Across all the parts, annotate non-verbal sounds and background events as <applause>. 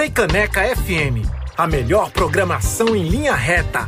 Freicaneca FM, a melhor programação em linha reta.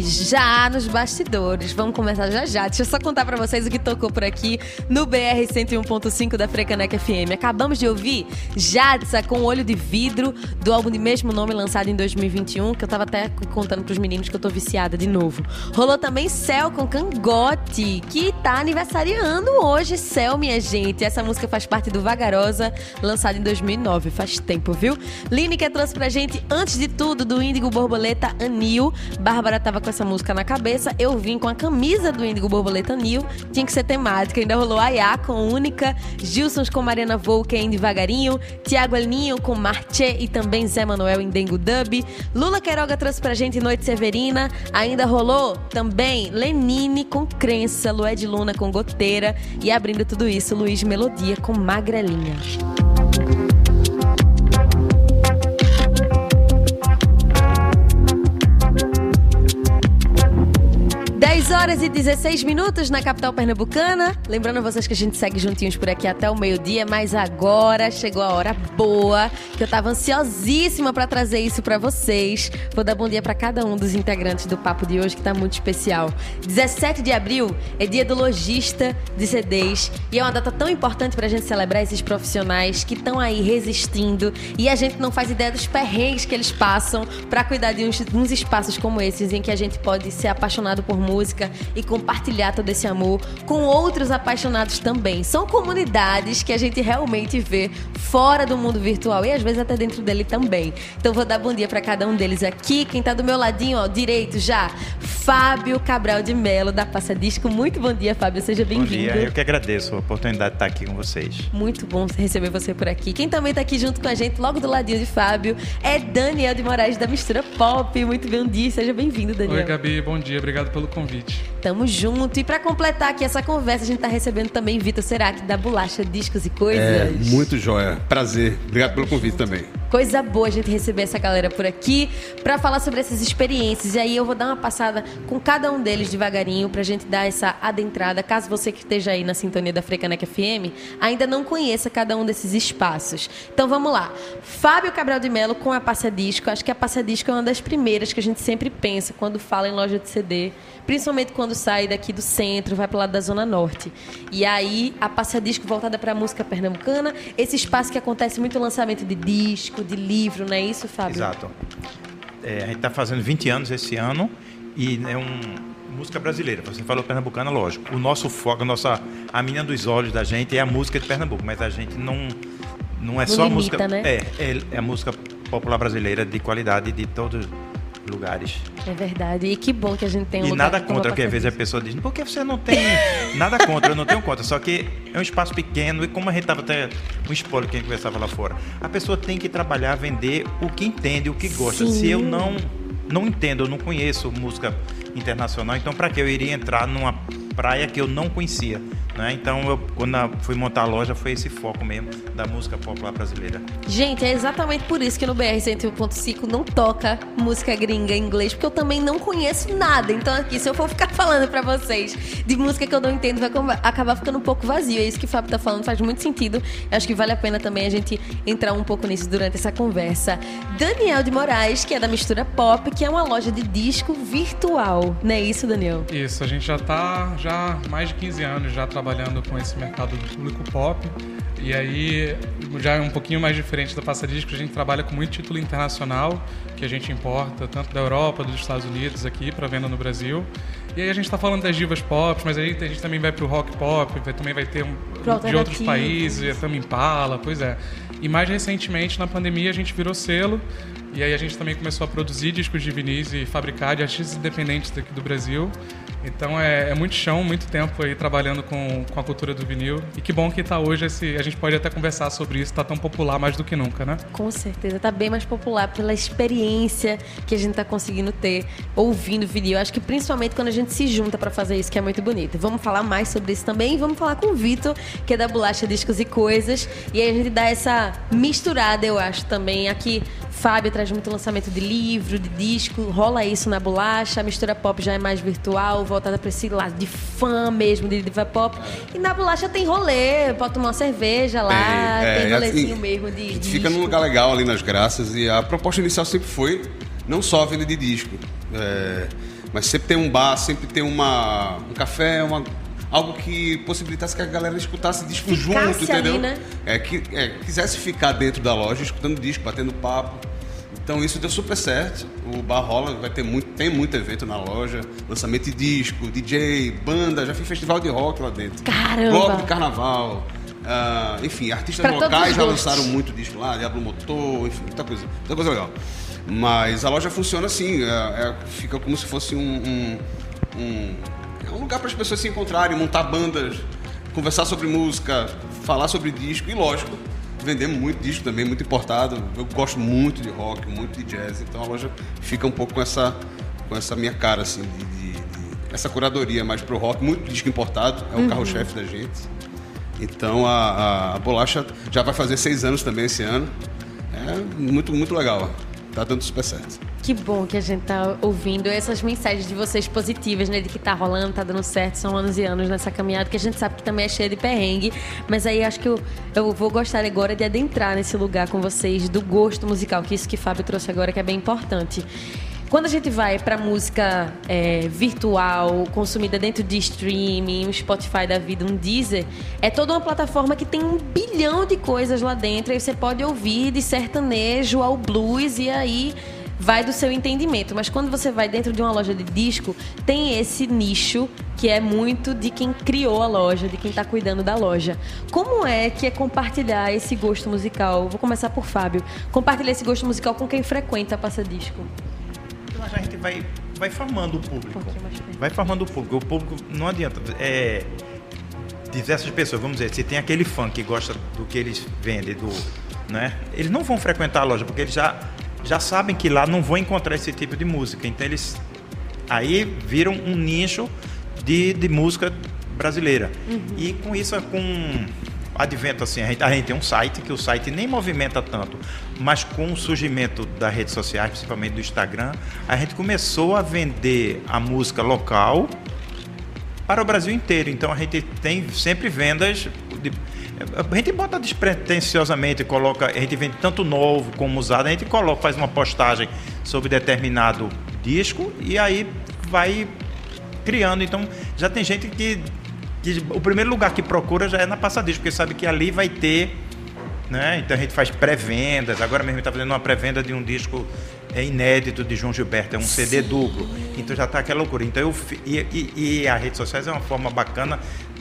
Já nos bastidores. Vamos começar já já. Deixa eu só contar para vocês o que tocou por aqui no BR 101.5 da Frecanec FM. Acabamos de ouvir Jadsa com Olho de Vidro, do álbum de mesmo nome lançado em 2021, que eu tava até contando pros meninos que eu tô viciada de novo. Rolou também Céu com Cangote, que tá aniversariando hoje. Céu, minha gente. Essa música faz parte do Vagarosa, lançado em 2009. Faz tempo, viu? Lineker trouxe pra gente, antes de tudo, do Índigo Borboleta Anil. Bárbara tava com essa música na cabeça. Eu vim com a camisa do Índigo Borboleta Anil. Tinha que ser temática. Ainda rolou Ayá com Única, Gilsons com Mariana Volker em Devagarinho, Tiago Elninho com Marche e também Zé Manuel em Dengo Dub. Lula Queiroga trouxe pra gente Noite Severina. Ainda rolou também Lenine com Crença, Lué de Luna com Goteira e abrindo tudo isso, Luiz Melodia com Magrelinha. Horas e 16 minutos na capital pernambucana. Lembrando vocês que a gente segue juntinhos por aqui até o meio-dia, mas agora chegou a hora boa, que eu tava ansiosíssima para trazer isso para vocês. Vou dar bom dia para cada um dos integrantes do papo de hoje, que tá muito especial. 17 de abril é dia do lojista de CDs e é uma data tão importante pra gente celebrar esses profissionais que estão aí resistindo e a gente não faz ideia dos perrengues que eles passam para cuidar de uns, uns espaços como esses em que a gente pode ser apaixonado por música música e compartilhar todo esse amor com outros apaixonados também. São comunidades que a gente realmente vê fora do mundo virtual e às vezes até dentro dele também. Então vou dar bom dia para cada um deles aqui. Quem tá do meu ladinho, ó, direito já, Fábio Cabral de Melo da Passa Disco. Muito bom dia, Fábio. Seja bem-vindo. Bom dia. Eu que agradeço a oportunidade de estar aqui com vocês. Muito bom receber você por aqui. Quem também tá aqui junto com a gente, logo do ladinho de Fábio, é Daniel de Moraes da Mistura Pop. Muito bom dia. Seja bem-vindo, Daniel. Oi, Gabi. Bom dia. Obrigado pelo convite. Tamo junto. E para completar aqui essa conversa, a gente tá recebendo também Vitor Serac da Bolacha Discos e Coisas. É, muito joia. Prazer. Obrigado pelo convite também. Coisa boa a gente receber essa galera por aqui para falar sobre essas experiências. E aí eu vou dar uma passada com cada um deles devagarinho pra gente dar essa adentrada. Caso você que esteja aí na sintonia da Frecanec FM ainda não conheça cada um desses espaços. Então vamos lá. Fábio Cabral de Melo com a Passa Disco. Acho que a Passa Disco é uma das primeiras que a gente sempre pensa quando fala em loja de CD principalmente quando sai daqui do centro, vai para lado da Zona Norte. E aí, a Passa Disco voltada para a música pernambucana, esse espaço que acontece muito lançamento de disco, de livro, não é isso, Fábio? Exato. É, a gente está fazendo 20 anos esse ano e é um música brasileira. Você falou pernambucana, lógico. O nosso foco, a nossa a menina dos olhos da gente é a música de Pernambuco, mas a gente não não é não só limita, música, né? é, é, é a música popular brasileira de qualidade de todos lugares. É verdade. E que bom que a gente tem um E nada contra, porque às vezes a pessoa diz, por que você não tem nada contra? Eu não tenho contra, só que é um espaço pequeno e como a gente estava até um spoiler que a gente conversava lá fora, a pessoa tem que trabalhar, vender o que entende, o que gosta. Sim. Se eu não não entendo, eu não conheço música internacional, então para que eu iria entrar numa praia que eu não conhecia? Né? Então, eu, quando eu fui montar a loja, foi esse foco mesmo da música popular brasileira. Gente, é exatamente por isso que no BR 101.5 não toca música gringa em inglês, porque eu também não conheço nada. Então aqui, se eu for ficar <laughs> falando pra vocês de música que eu não entendo, vai acabar ficando um pouco vazio. É isso que o Fábio tá falando, faz muito sentido. Acho que vale a pena também a gente entrar um pouco nisso durante essa conversa. Daniel de Moraes, que é da Mistura Pop, que é uma loja de disco virtual. Não é isso, Daniel? Isso, a gente já está já mais de 15 anos já trabalhando com esse mercado do público pop. E aí, já é um pouquinho mais diferente da Passa Disco, a gente trabalha com muito título internacional, que a gente importa tanto da Europa, dos Estados Unidos aqui para venda no Brasil. E aí a gente está falando das divas pop, mas aí a gente também vai pro rock pop, vai- também vai ter um, de outros países, também Impala, pois é. E mais recentemente, na pandemia, a gente virou selo e aí a gente também começou a produzir discos de vinis e fabricar de artistas independentes daqui do Brasil. Então é, é muito chão, muito tempo aí trabalhando com, com a cultura do vinil. E que bom que está hoje esse. A gente pode até conversar sobre isso, está tão popular mais do que nunca, né? Com certeza, tá bem mais popular pela experiência que a gente tá conseguindo ter ouvindo. Eu acho que principalmente quando a gente se junta pra fazer isso, que é muito bonito. Vamos falar mais sobre isso também vamos falar com o Vitor, que é da Bolacha Discos e Coisas. E aí a gente dá essa misturada, eu acho, também. Aqui, Fábio traz muito lançamento de livro, de disco, rola isso na Bolacha. A mistura pop já é mais virtual, voltada pra esse lado de fã mesmo, de diva pop. E na Bolacha tem rolê, pode tomar uma cerveja lá, Tem, é, tem rolezinho assim, mesmo de. A gente disco. fica num lugar legal ali nas graças e a proposta inicial sempre foi não só a venda de disco, é, mas sempre ter um bar, sempre ter uma, um café, uma, algo que possibilitasse que a galera escutasse disco Ficasse junto, entendeu? ali, né? É, que é, quisesse ficar dentro da loja escutando disco, batendo papo. Então isso deu super certo. O bar rola, vai ter muito, tem muito evento na loja, lançamento de disco, DJ, banda, já fiz festival de rock lá dentro. Caramba! Bloco de carnaval. ah, enfim, artistas Pra locais já lançaram muito disco lá, Diablo Motor, enfim, muita coisa, muita coisa legal. Mas a loja funciona assim, é- é- fica como se fosse um, um, um- é um lugar para as pessoas se encontrarem, montar bandas, conversar sobre música, falar sobre disco e, lógico, vender muito disco também, muito importado. Eu gosto muito de rock, muito de jazz, então a loja fica um pouco com essa, com essa minha cara, assim, de, de- de- essa curadoria mais pro rock, muito disco importado, é o carro-chefe da gente. Então a, a- a bolacha já vai fazer seis anos também esse ano. É muito, muito legal. Tá dando super certo. Que bom que a gente tá ouvindo essas mensagens de vocês positivas, né? De que tá rolando, tá dando certo, são anos e anos nessa caminhada, que a gente sabe que também é cheia de perrengue. Mas aí acho que eu, eu vou gostar agora de adentrar nesse lugar com vocês, do gosto musical, que isso que Fábio trouxe agora, que é bem importante. Quando a gente vai pra música é, virtual, consumida dentro de streaming, um Spotify da vida, um Deezer, é toda uma plataforma que tem um bilhão de coisas lá dentro. Aí você pode ouvir de sertanejo ao blues e aí vai do seu entendimento. Mas quando você vai dentro de uma loja de disco, tem esse nicho que é muito de quem criou a loja, de quem está cuidando da loja. Como é que é compartilhar esse gosto musical? Vou começar por Fábio. Compartilhar esse gosto musical com quem frequenta a Passa Disco. A gente vai, vai formando o público. Um. Vai formando o público. O público não adianta. É, diversas pessoas, vamos dizer, se tem aquele fã que gosta do que eles vendem, do, né? Eles não vão frequentar a loja porque eles já, já sabem que lá não vão encontrar esse tipo de música. Então eles aí viram um nicho de, de música brasileira. E com isso, com advento assim, a gente, a gente tem um site que o site nem movimenta tanto, mas com o surgimento das redes sociais, principalmente do Instagram, a gente começou a vender a música local para o Brasil inteiro. Então a gente tem sempre vendas. De, a gente bota despretensiosamente, coloca, a gente vende tanto novo como usado, a gente coloca, faz uma postagem sobre determinado disco e aí vai criando. Então já tem gente que, que o primeiro lugar que procura já é na passadisco, porque sabe que ali vai ter. Né? Então a gente faz pré-vendas. Agora mesmo a gente está fazendo uma pré-venda de um disco é inédito de João Gilberto, é um CD duplo. Então já está aquela loucura. Então eu, e, e, e as redes sociais é uma forma bacana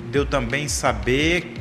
de eu também saber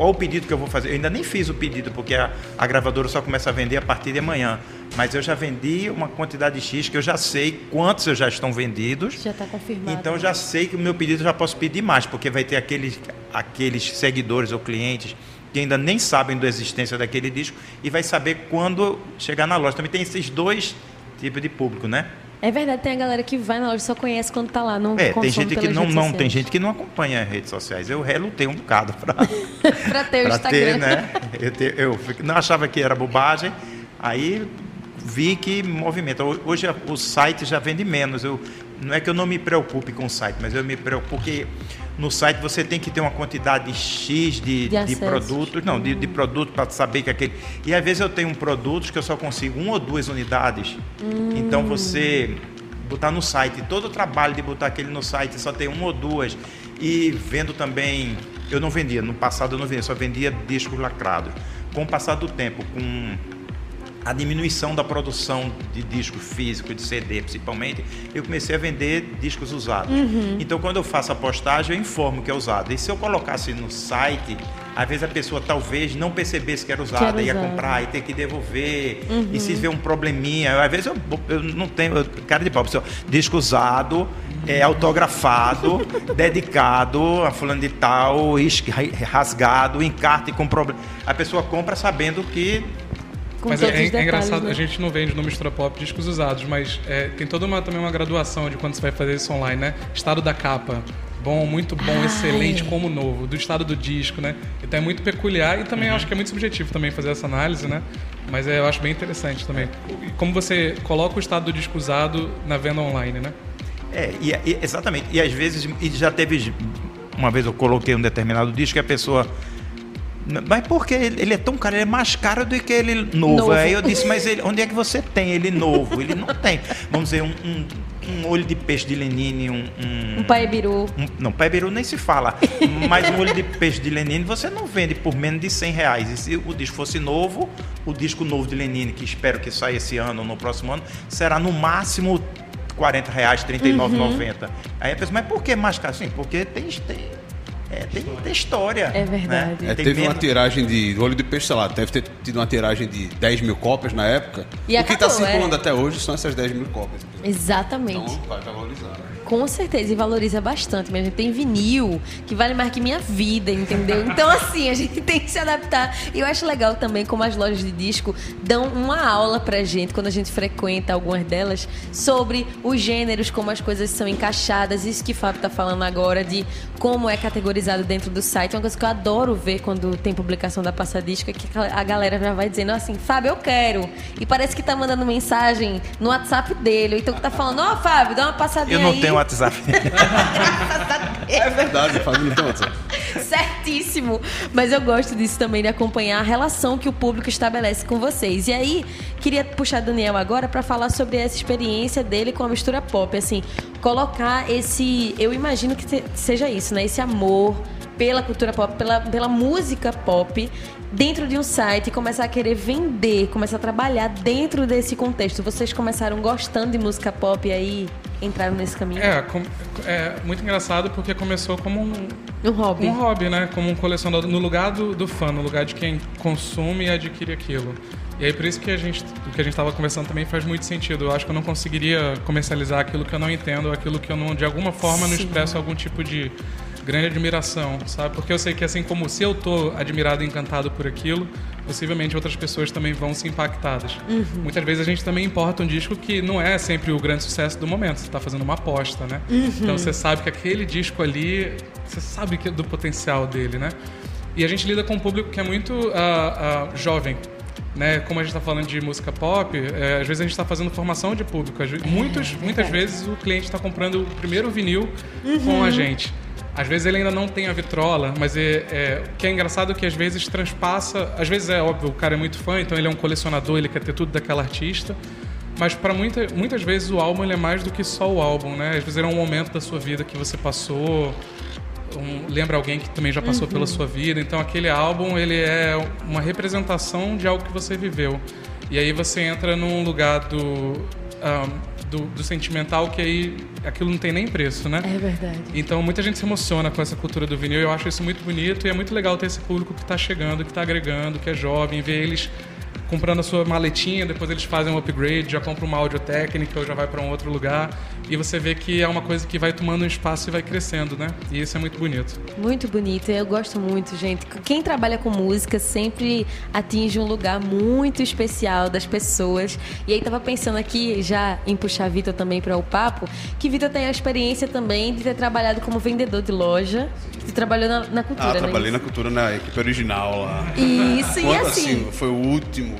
qual o pedido que eu vou fazer. Eu ainda nem fiz o pedido, porque a, a gravadora só começa a vender a partir de amanhã. Mas eu já vendi uma quantidade X que eu já sei quantos eu já estão vendidos. Já está confirmado. Então eu já sei que o meu pedido eu já posso pedir mais, porque vai ter aqueles, aqueles seguidores ou clientes que ainda nem sabem da existência daquele disco e vai saber quando chegar na loja. Também tem esses dois tipos de público, né? É verdade, tem a galera que vai na loja e só conhece quando tá lá. Não É, tem gente que não, não tem gente que não acompanha as redes sociais. Eu relutei um bocado para <laughs> pra ter o para Instagram. ter, né? Eu, te- eu não achava que era bobagem, aí vi que movimenta. Ho- Hoje o site já vende menos. Eu, não é que eu não me preocupe com o site, mas eu me preocupo porque no site você tem que ter uma quantidade X de, De de produtos, não, de, de produto para saber que aquele. E às vezes eu tenho produtos que eu só consigo uma ou duas unidades. Então você botar no site, todo o trabalho de botar aquele no site, só tem uma ou duas. E vendo também, eu não vendia, no passado eu não vendia, só vendia discos lacrados. Com o passar do tempo, com a diminuição da produção de disco físico, de CD principalmente, eu comecei a vender discos usados. Então, quando eu faço a postagem, eu informo que é usado. E se eu colocasse no site, às vezes a pessoa talvez não percebesse que era usada, era ia usado. comprar e ter que devolver. E se vê um probleminha, às vezes eu, eu não tenho, eu- cara de pau, pessoal, disco usado, é, autografado, <laughs> dedicado a fulano de tal, rasgado, encarte com problema. A pessoa compra sabendo que Com mas todos é, é os detalhes, engraçado, né? a gente não vende no Mistura Pop discos usados, mas é, tem toda uma, também uma graduação de quando você vai fazer isso online, né? Estado da capa. Bom, muito bom, Ah, excelente, é. como novo. Do estado do disco, né? Então é muito peculiar e também eu acho que é muito subjetivo também fazer essa análise, né? Mas é, eu acho bem interessante também. E Como você coloca o estado do disco usado na venda online, né? É, e, e- exatamente. E às vezes, e já teve. Uma vez eu coloquei um determinado disco e a pessoa. Mas por que ele é tão caro? Ele é mais caro do que ele novo. Novo. Aí eu disse, mas ele, onde é que você tem ele novo? Ele não tem. Vamos dizer, um, um, um olho de peixe de Lenine, um. um Um pai biru. um- não, pai biru nem se fala. Mas um olho de peixe de Lenine você não vende por menos de 100 reais. E se o disco fosse novo, o disco novo de Lenine, que espero que saia esse ano ou no próximo ano, será no máximo 40 reais, R$ 39,90. Aí a pessoa, mas por que mais caro? Sim, porque tem, tem, é, tem, tem história. É verdade. né? É, teve uma tiragem de olho de peixe, sei lá, deve ter tido uma tiragem de 10 mil cópias na época. E o que está acabou, circulando é. até hoje são essas 10 mil cópias. Exatamente. Então vai valorizar. Com certeza, e valoriza bastante. Mas a gente tem vinil, que vale mais que minha vida, entendeu? Então, <laughs> assim, a gente tem que se adaptar. E eu acho legal também como as lojas de disco dão uma aula pra gente, quando a gente frequenta algumas delas, sobre os gêneros, como as coisas são encaixadas. Isso que o Fábio tá falando agora, de como é categorizado dentro do site. Uma coisa que eu adoro ver quando tem publicação da Passadisca, que a galera já vai dizendo assim, Fábio, eu quero. E parece que tá mandando mensagem no WhatsApp dele. Ou então que tá falando, ó, Fábio, dá uma passadinha Eu não aí. tenho WhatsApp. <laughs> É verdade, Fábio não tem WhatsApp. Certíssimo. Mas eu gosto disso também, de acompanhar a relação que o público estabelece com vocês. E aí, queria puxar Daniel agora para falar sobre essa experiência dele com a mistura pop. Assim, colocar esse. Eu imagino que seja isso, né? Esse amor pela cultura pop, pela, pela música pop, dentro de um site e começar a querer vender, começar a trabalhar dentro desse contexto? Vocês começaram gostando de música pop e aí entraram nesse caminho? É, com, é muito engraçado porque começou como um, um hobby. Um hobby, né? Como um colecionador, no lugar do, do fã, no lugar de quem consome e adquire aquilo. E aí por isso que a gente, o que a gente estava conversando também faz muito sentido. Eu acho que eu não conseguiria comercializar aquilo que eu não entendo, aquilo que eu não, de alguma forma, não expresso algum tipo de grande admiração, sabe? Porque eu sei que assim como se eu tô admirado e encantado por aquilo, possivelmente outras pessoas também vão se impactadas. Uhum. Muitas vezes a gente também importa um disco que não é sempre o grande sucesso do momento, você está fazendo uma aposta, né? Uhum. Então você sabe que aquele disco ali, você sabe que é do potencial dele, né? E a gente lida com um público que é muito uh, uh, jovem, né, como a gente está falando de música pop, é, às vezes a gente está fazendo formação de público. Vezes, muitos, muitas vezes o cliente está comprando o primeiro vinil uhum. com a gente. Às vezes ele ainda não tem a vitrola, mas é, é, o que é engraçado é que às vezes transpassa. Às vezes é óbvio, o cara é muito fã, então ele é um colecionador, ele quer ter tudo daquela artista. Mas para muita, muitas vezes o álbum ele é mais do que só o álbum, né? Às vezes ele é um momento da sua vida que você passou, um, lembra alguém que também já passou uhum. pela sua vida. Então aquele álbum ele é uma representação de algo que você viveu. E aí você entra num lugar do, um, do, do, sentimental que aí aquilo não tem nem preço, né? É verdade. Então muita gente se emociona com essa cultura do vinil. Eu acho isso muito bonito e é muito legal ter esse público que está chegando, que está agregando, que é jovem, ver eles comprando a sua maletinha, depois eles fazem um upgrade, já compra uma áudio técnica ou já vai para um outro lugar. E você vê que é uma coisa que vai tomando um espaço e vai crescendo, né? E isso é muito bonito. Muito bonito, eu gosto muito, gente. Quem trabalha com música sempre atinge um lugar muito especial das pessoas. E aí tava pensando aqui, já em puxar Vitor também para o papo, que Vitor tem a experiência também de ter trabalhado como vendedor de loja. Você trabalhou na, na cultura, Ah, né? trabalhei na cultura na equipe original lá. Isso, Quando, e assim... assim, foi o último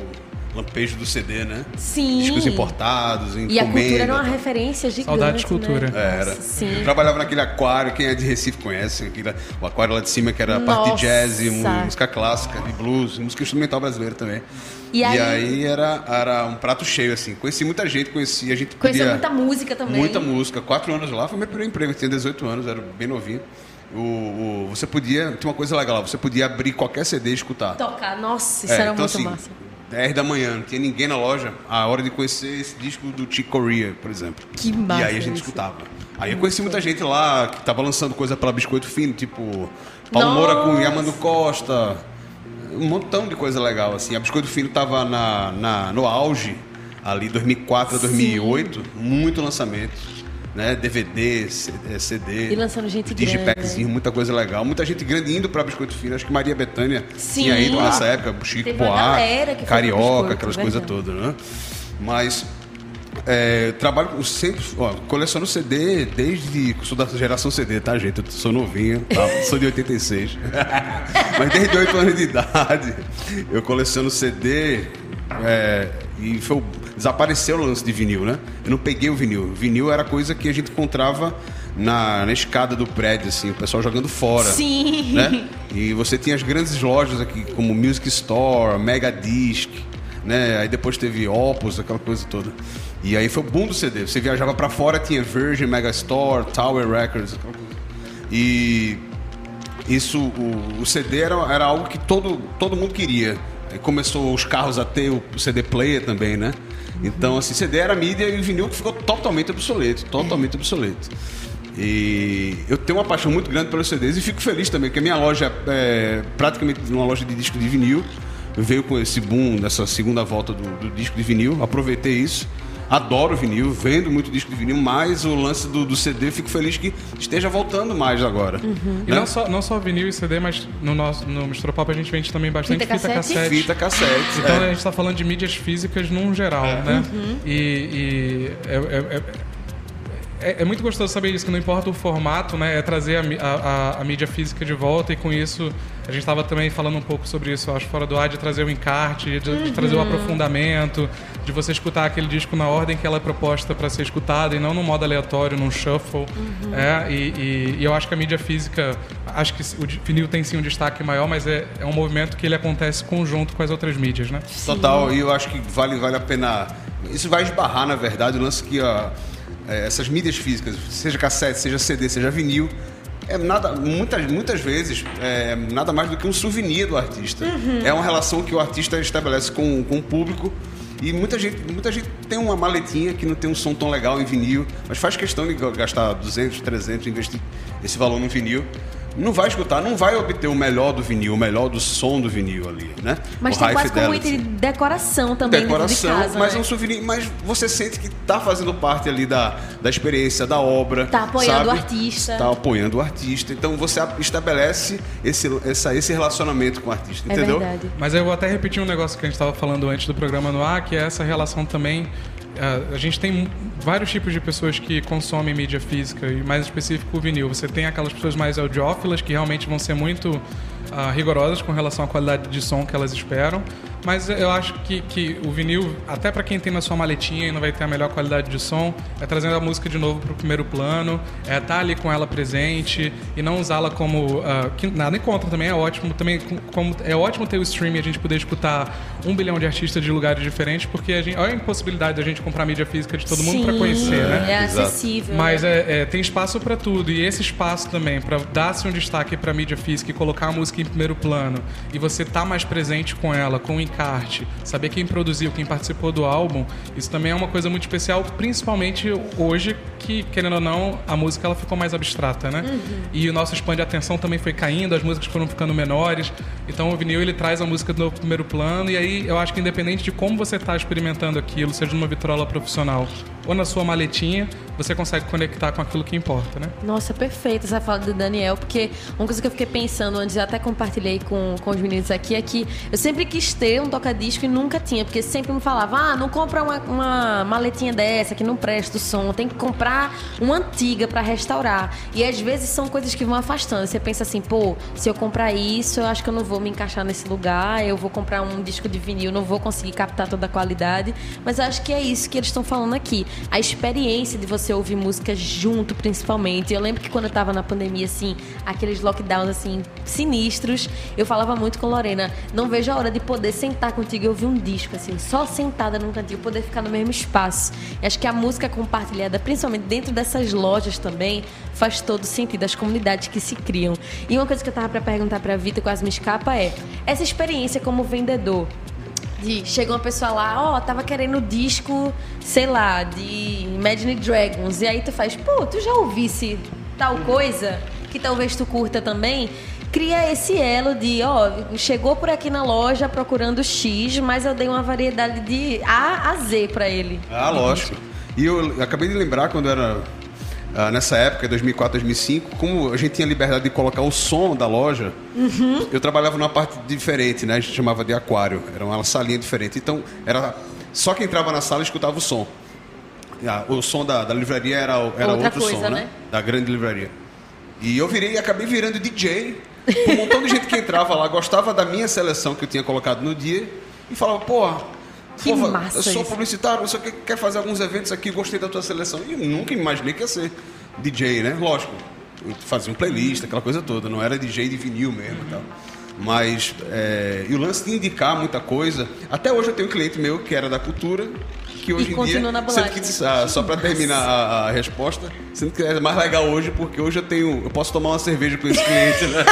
lampejo do CD, né? Sim. Discos importados, encomenda. E a cultura era uma referência gigante. Saudade de cultura. Né? Era. Sim. Eu trabalhava naquele aquário, quem é de Recife conhece, aquele, o aquário lá de cima que era a parte de jazz, e música clássica, de blues, música instrumental brasileira também. E aí- era, era um prato cheio, assim. Conheci muita gente, conheci, a gente Conheceu muita música também. Muita música. Quatro anos lá foi meu primeiro emprego. Eu tinha 18 anos, era bem novinho. O, o- você podia. Tinha uma coisa legal lá, você podia abrir qualquer CD e escutar. Tocar. Nossa, isso É, era então, muito assim, massa. 10 da manhã, não tinha ninguém na loja. A hora de conhecer esse disco do Chick Corea, por exemplo. Que massa E aí a gente isso. escutava. Aí eu conheci muita gente lá que tava lançando coisa pela Biscoito Fino, tipo Paulo Moura com Nossa. Yamando Costa. Um montão de coisa legal, assim. A Biscoito Fino tava na, na, no auge, ali 2004 a 2008. Muito lançamento. Né? DVD, CD. E lançando gente Digipackzinho, grande. muita coisa legal. Muita gente grande indo pra Biscoito Fino. Acho que Maria Bethânia Sim. tinha ido nessa época. Chico Poá, Carioca, Biscoito, aquelas coisas verdade. todas, né? Mas é, trabalho sempre, ó, coleciono CD desde. Sou da geração CD, tá, gente? Eu sou novinho, tá? <laughs> sou de 86. <laughs> Mas desde 8 anos de idade, eu coleciono CD. é, e foi, desapareceu o lance de vinil, né? Eu não peguei o vinil. Vinil era coisa que a gente encontrava na, na escada do prédio, assim, o pessoal jogando fora. Sim. Né? E você tinha as grandes lojas aqui, como Music Store, Mega Disc, né? Aí depois teve Opus, aquela coisa toda. E aí foi o boom do CD. Você viajava pra fora, tinha Virgin, Mega Store, Tower Records, aquela coisa. E isso, o, o CD era, era algo que todo, todo mundo queria. Aí começou os carros a ter o CD player também, né? Então, assim, CD era mídia e o vinil ficou totalmente obsoleto, totalmente obsoleto. E eu tenho uma paixão muito grande pelos CDs e fico feliz também, porque a minha loja é praticamente uma loja de disco de vinil. Veio com esse boom dessa segunda volta do, do disco de vinil, aproveitei isso. Adoro vinil, vendo muito disco de vinil, mas o lance do, do CD, fico feliz que esteja voltando mais agora. Uhum. E né? não só, não só vinil e CD, mas no nosso no Mistropop a gente vende também bastante Fita fita, cassete? cassete. Fita cassete. Então é. a gente está falando de mídias físicas num geral, né? E, e é, é- é- muito gostoso saber isso, que não importa o formato, né? É trazer a, a- a- a mídia física de volta e com isso a gente estava também falando um pouco sobre isso, acho, fora do ar, de trazer o encarte, de, de trazer o aprofundamento, de você escutar aquele disco na ordem que ela é proposta para ser escutada e não num modo aleatório, num shuffle. É, e, e- e eu acho que a mídia física, acho que o vinil tem sim um destaque maior, mas é, é um movimento que ele acontece conjunto com as outras mídias, né? Total, e eu acho que vale, vale a pena. Isso vai esbarrar, na verdade, o lance que ó, é, essas mídias físicas, seja cassete, seja CD, seja vinil, é nada, muitas, muitas vezes, é nada mais do que um souvenir do artista. É uma relação que o artista estabelece com, com o público. E muita gente, muita gente tem uma maletinha que não tem um som tão legal em vinil, mas faz questão de gastar 200, 300, investir esse valor no vinil não vai escutar, não vai obter o melhor do vinil, o melhor do som do vinil ali, né? Mas o tem quase como fidelity. item de decoração também decoração, dentro de casa, mas né? é um souvenir, mas você sente que tá fazendo parte ali da, da experiência, da obra. Tá apoiando sabe? o artista. Tá apoiando o artista. Então você estabelece esse, essa, esse relacionamento com o artista, É entendeu? verdade. Mas eu vou até repetir um negócio que a gente estava falando antes do programa no ar, que é essa relação também. Ah, a gente tem vários tipos de pessoas que consomem mídia física, e mais específico o vinil. Você tem aquelas pessoas mais audiófilas, que realmente vão ser muito ah, rigorosas com relação à qualidade de som que elas esperam. Mas eu acho que, que o vinil, até para quem tem na sua maletinha e não vai ter a melhor qualidade de som, é trazendo a música de novo para o primeiro plano, é estar ali com ela presente e não usá-la como. ah, que nada em contra também, é ótimo. Também com- como, é ótimo ter o streaming e a gente poder escutar um bilhão de artistas de lugares diferentes, porque a gente, olha a impossibilidade da gente comprar mídia física de todo mundo para conhecer, né? É acessível. Mas né? é, é, tem espaço para tudo. E esse espaço também, para dar-se um destaque para mídia física e colocar a música em primeiro plano, e você tá mais presente com ela, com o encarte, saber quem produziu, quem participou do álbum, isso também é uma coisa muito especial, principalmente hoje, que, querendo ou não, a música ela ficou mais abstrata, né? E o nosso span de atenção também foi caindo, as músicas foram ficando menores. Então o vinil ele traz a música no primeiro plano, e aí eu acho que independente de como você está experimentando aquilo, seja numa vitrola profissional ou na sua maletinha, você consegue conectar com aquilo que importa, né? Nossa, perfeito essa fala do Daniel, porque uma coisa que eu fiquei pensando antes, eu até compartilhei com, com os meninos aqui, é que eu sempre quis ter um toca-disco e nunca tinha, porque sempre me falava, ah, não compra uma, uma maletinha dessa que não presta o som, tem que comprar uma antiga pra restaurar. E às vezes são coisas que vão afastando. Você pensa assim, pô, se eu comprar isso, eu acho que eu não vou me encaixar nesse lugar, eu vou comprar um disco de vinil, não vou conseguir captar toda a qualidade. Mas eu acho que é isso que eles estão falando aqui. A experiência de você ouvir música junto, principalmente. Eu lembro que quando eu tava na pandemia, assim, aqueles lockdowns, assim, sinistros, eu falava muito com Lorena, não vejo a hora de poder sentar contigo e ouvir um disco, assim, só sentada num cantinho, poder ficar no mesmo espaço. E acho que a música compartilhada, principalmente dentro dessas lojas também, faz todo sentido, as comunidades que se criam. E uma coisa que eu tava pra perguntar pra Vitor, quase me escapa, é essa experiência como vendedor de chega uma pessoa lá, ó, tava querendo disco, sei lá, de Imagine Dragons. E aí tu faz, pô, tu já ouvisse tal coisa que talvez tu curta também? Cria esse elo de, ó, chegou por aqui na loja procurando X, mas eu dei uma variedade de A a Z pra ele. Ah, lógico. E eu acabei de lembrar quando era ah, nessa época, 2004, 2005, como a gente tinha liberdade de colocar o som da loja, eu trabalhava numa parte diferente, né? A gente chamava de aquário, era uma salinha diferente. Então, era só quem entrava na sala escutava o som. Ah, o som da, da livraria era, era Outra outro coisa, som, né? né? Da grande livraria. E eu virei, acabei virando DJ. Um montão de gente que entrava lá gostava da minha seleção que eu tinha colocado no dia e falava, pô, Que pô, massa eu sou isso. publicitário, que, quer fazer alguns eventos aqui, gostei da tua seleção. E eu nunca imaginei que ia ser DJ, né? Lógico, fazia um playlist, aquela coisa toda, não era DJ de vinil mesmo e tal. Mas, é, e o lance de indicar muita coisa. Até hoje eu tenho um cliente meu que era da cultura, que hoje em continua dia. na sendo que, ah, só para terminar a, a resposta, sendo que é mais legal hoje, porque hoje eu tenho. Eu posso tomar uma cerveja com esse cliente, né?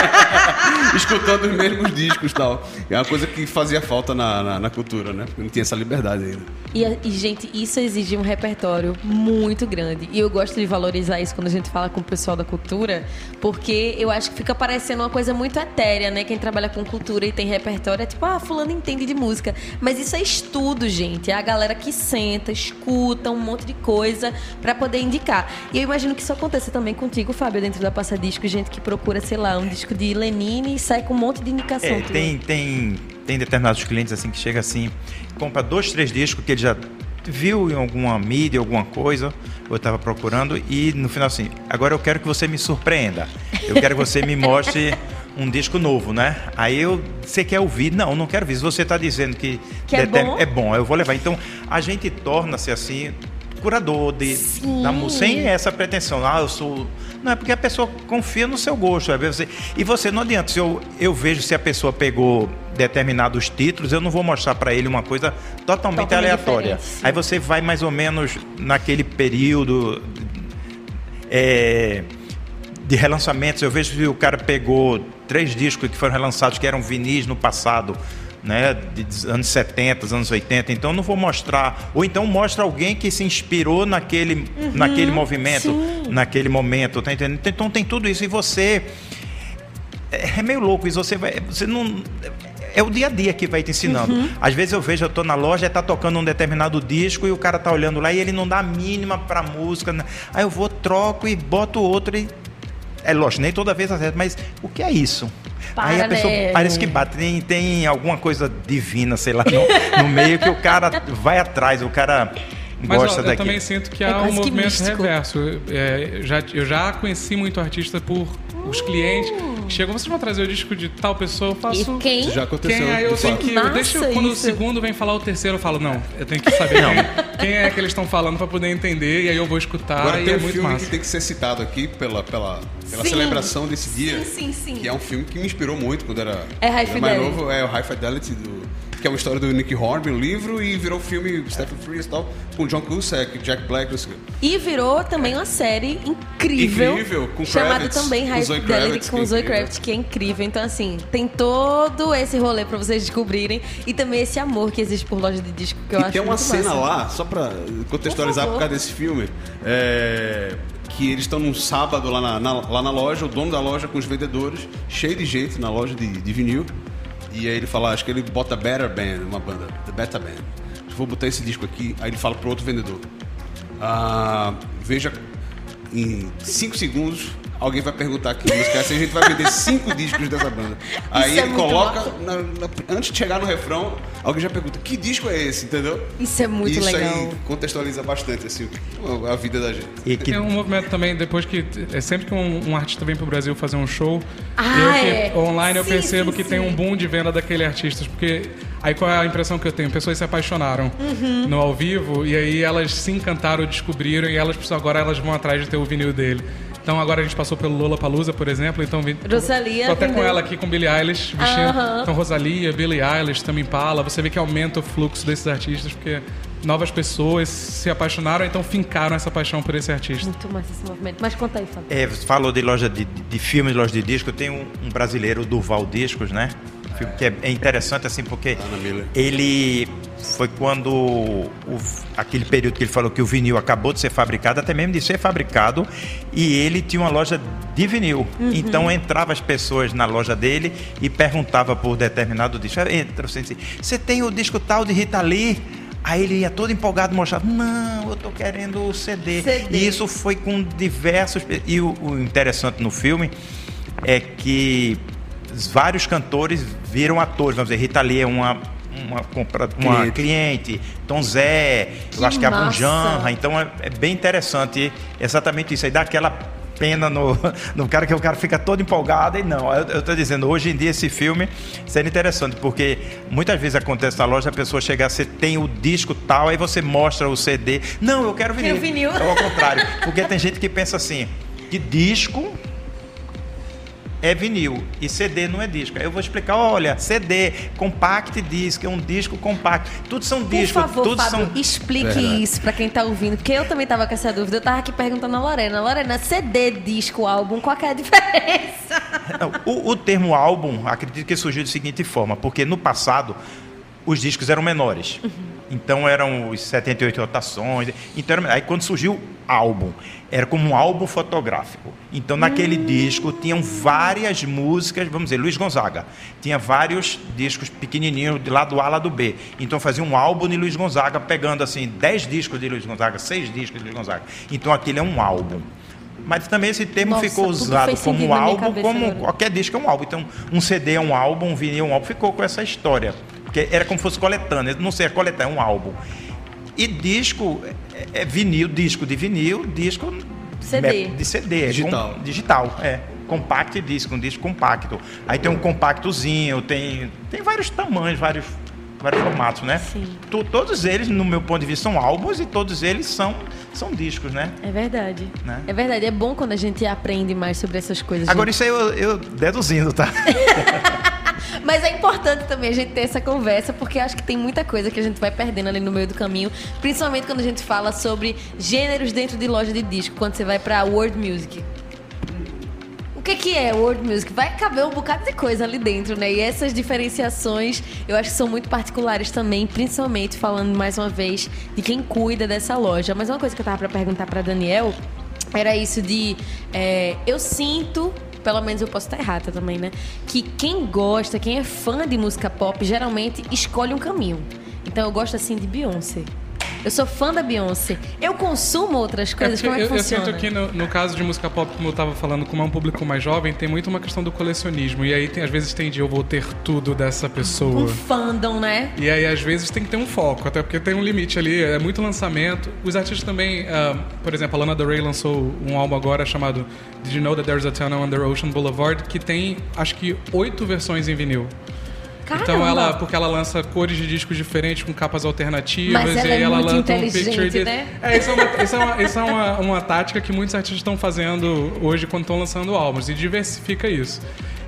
<laughs> Escutando os mesmos discos e tal. É uma coisa que fazia falta na, na, na cultura, né? Porque não tinha essa liberdade ainda. E, e, gente, isso exige um repertório muito grande. E eu gosto de valorizar isso quando a gente fala com o pessoal da cultura, porque eu acho que fica parecendo uma coisa muito etérea, né? Quem trabalha com cultura e tem repertório é tipo, ah, fulano entende de música. Mas isso é estudo, gente. É a galera que senta, escuta um monte de coisa pra poder indicar. E eu imagino que isso aconteça também contigo, Fábio, dentro da Passa Disco, gente que procura, sei lá, um disco de Lenine e sai com um monte de indicação. É, tem, tem, tem determinados clientes assim que chega assim, compra dois, três discos que ele já viu em alguma mídia, alguma coisa, eu estava procurando, e no final assim, agora eu quero que você me surpreenda. Eu quero que você me mostre <laughs> um disco novo, né? Aí eu, você quer ouvir? Não, não quero ouvir. Se você está dizendo que, Que é bom? é bom, eu vou levar. Então, a gente torna-se assim curador de, Sim. da música sem essa pretensão. Ah, eu sou. Não, é porque a pessoa confia no seu gosto. é Você, e você não adianta. Se eu, eu vejo se a pessoa pegou determinados títulos, eu não vou mostrar para ele uma coisa totalmente, Totalmente aleatória. Aí você vai mais ou menos naquele período. é, de relançamentos. Eu vejo que o cara pegou três discos que foram relançados que eram vinis no passado, né, de anos 70, anos 80. Então não vou mostrar, ou então mostra alguém que se inspirou naquele, naquele movimento, sim. naquele momento, tá entendendo? Então tem tudo isso e você é é meio louco isso, você vai, você não é o dia a dia que vai te ensinando. Às vezes eu vejo, eu tô na loja tá tocando um determinado disco e o cara tá olhando lá e ele não dá a mínima pra música. né? Aí eu vou, troco e boto outro e é lógico, nem toda vez acerta, mas o que é isso? Para, Aí a pessoa né? parece que bate, tem, tem alguma coisa divina, sei lá, no, no meio que o cara vai atrás, o cara Mas gosta ó, eu daquilo. também sinto que É há um quase que movimento místico. reverso. É, já, eu já conheci muito artista por os clientes chegam, vocês vão trazer o disco de tal pessoa, eu faço. E quem? Isso já aconteceu. Quem é? Eu tenho que. Eu- quando o isso. segundo vem falar o terceiro, eu falo, não, eu tenho que saber quem, quem é que eles estão falando pra poder entender, e aí eu vou escutar Agora e tem é um muito filme massa. que tem que ser citado aqui pela, pela, pela Sim. celebração desse dia. Sim, sim, sim. Que é um filme que me inspirou muito quando era, É quando era mais novo. É o High Fidelity, do, que é uma história do Nick Hornby, um livro, e virou filme Stephen Frears e tal, com John Cusack, Jack Black, não sei. E virou também uma série incrível. Incrível, com Chamada Kravitz, também High Fidelity com é Zoe incrível. Kravitz, que é incrível. Então, assim, tem todo esse rolê pra vocês descobrirem. E também esse amor que existe por loja de disco, que eu e acho tem uma cena massa. lá, só pra contextualizar Por por, causa desse filme, é, que eles estão num sábado lá na, na- lá na loja, o dono da loja com os vendedores, cheio de gente na loja de, de vinil. E aí ele fala, acho que ele bota Better Band, uma banda, The Better Band. Vou botar esse disco aqui, aí ele fala pro outro vendedor. Ah, veja, em 5 segundos, alguém vai perguntar que música é essa e a gente vai vender cinco discos dessa banda. Aí é ele coloca, na- na- antes de chegar no refrão, alguém já pergunta, que disco é esse, entendeu? Isso é muito Isso legal. aí contextualiza bastante assim, a vida da gente. E que É um movimento também, depois que. É sempre que um, um artista vem pro Brasil fazer um show, Ah, eu que- é. online eu Sim, percebo sim, que tem um boom de venda daquele artista. Porque aí qual é a impressão que eu tenho? Pessoas se apaixonaram Uhum. no ao vivo e aí elas se encantaram, descobriram e elas agora elas vão atrás de ter o vinil dele. Então agora a gente passou pelo Lola Palusa, por exemplo, então Rosalia tô até com ela aqui com Billie Eilish vestindo. Aham. Então Rosalia, Billie Eilish, também Pala, você vê que aumenta o fluxo desses artistas porque novas pessoas se apaixonaram, então fincaram essa paixão por esse artista. Muito massa esse movimento. Mas conta aí, Fábio. É, falou de loja de, de filmes, loja de disco. Tem um, um brasileiro, o Durval Discos, né? Filme que é, é interessante, assim, porque ele foi quando o- aquele período que ele falou que o vinil acabou de ser fabricado, até mesmo de ser fabricado, e ele tinha uma loja de vinil. Então entrava as pessoas na loja dele e perguntava por determinado disco. Entra, assim, assim, você tem o disco tal de Rita Lee? Aí ele ia todo empolgado mostrar, não, eu tô querendo o CD. CD. E isso foi com diversos. E o, o interessante no filme é que vários cantores viram atores. Vamos dizer, Rita Lee é uma, uma, compra- uma Cliente. cliente, Tom Zé, Que eu acho que é a. Bunjanra. Então é, é bem interessante exatamente isso. Aí dá aquela pena no, <laughs> no cara que o cara fica todo empolgado e não. Eu, eu tô dizendo, hoje em dia esse filme seria interessante, porque muitas vezes acontece na loja, a pessoa chega, você tem o disco tal, aí você mostra o CD. Não, eu quero vinil. Quero vinil. É ao contrário. Porque tem gente que pensa assim, que disco é vinil e CD não é disco. Aí eu vou explicar, olha, CD, compact disc, é um disco compacto. Tudo são Por discos, favor, tudo Fábio, são explique Verdade. isso pra quem tá ouvindo, porque eu também tava com essa dúvida. Eu tava aqui perguntando a Lorena. Lorena, CD, disco, álbum, qual que é a <laughs> diferença? Não, o, o termo álbum, acredito que surgiu da seguinte forma, porque no passado os discos eram menores. Então eram os 78 rotações. Então era- aí quando surgiu álbum, era como um álbum fotográfico. Então naquele disco tinham várias músicas, vamos dizer, Luiz Gonzaga. Tinha vários discos pequenininhos de lá do A lá do B. Então fazia um álbum de Luiz Gonzaga pegando assim 10 discos de Luiz Gonzaga, 6 discos de Luiz Gonzaga. Então aquele é um álbum. Mas também esse termo Nossa, ficou usado como álbum, como agora. qualquer disco é um álbum. Então, um CD é um álbum, um vinil é um álbum. Ficou com essa história. Porque era como se fosse coletânea. Não sei, é coletar, é um álbum. E disco é, é vinil, disco de vinil, disco CD. de CD. é Digital. com- digital, é. Compact disco, um disco compacto. Aí tem um compactozinho, tem, tem vários tamanhos, vários, vários formatos, né? Sim. To- todos eles, no meu ponto de vista, são álbuns e todos eles são, são discos, né? É verdade. Né? É verdade. É bom quando a gente aprende mais sobre essas coisas. Agora, gente. isso aí eu, eu deduzindo, tá? <laughs> Mas é importante também a gente ter essa conversa, porque acho que tem muita coisa que a gente vai perdendo ali no meio do caminho. Principalmente quando a gente fala sobre gêneros dentro de loja de disco, quando você vai pra world music. que, que é world music? Vai caber um bocado de coisa ali dentro, né? E essas diferenciações eu acho que são muito particulares também, principalmente falando mais uma vez de quem cuida dessa loja. Mas uma coisa que eu tava para perguntar para Daniel era isso de é, eu sinto pelo menos eu posso estar errada também, né? Que quem gosta, quem é fã de música pop, geralmente escolhe um caminho. Então eu gosto assim de Beyoncé. Eu sou fã da Beyoncé. Eu consumo outras coisas. É Como é que eu, eu funciona? sinto que no, no caso de música pop, como eu tava falando, como é um público mais jovem, tem muito uma questão do colecionismo. E aí tem, às vezes tem de eu vou ter tudo dessa pessoa. Um fandom, né? E aí, às vezes, tem que ter um foco, até porque tem um limite ali, é muito lançamento. Os artistas também, ah, por exemplo, a Lana Del Rey lançou um álbum agora chamado Did You Know That There's a Tunnel Under Ocean Boulevard, que tem, acho que, oito versões em vinil. Então Caramba. ela, porque ela lança cores de discos diferentes com capas alternativas Mas ela e é ela muito lança um picture de... né? É, isso é, uma, isso é, uma, isso é uma, uma tática que muitos artistas estão fazendo hoje quando estão lançando álbuns e diversifica isso.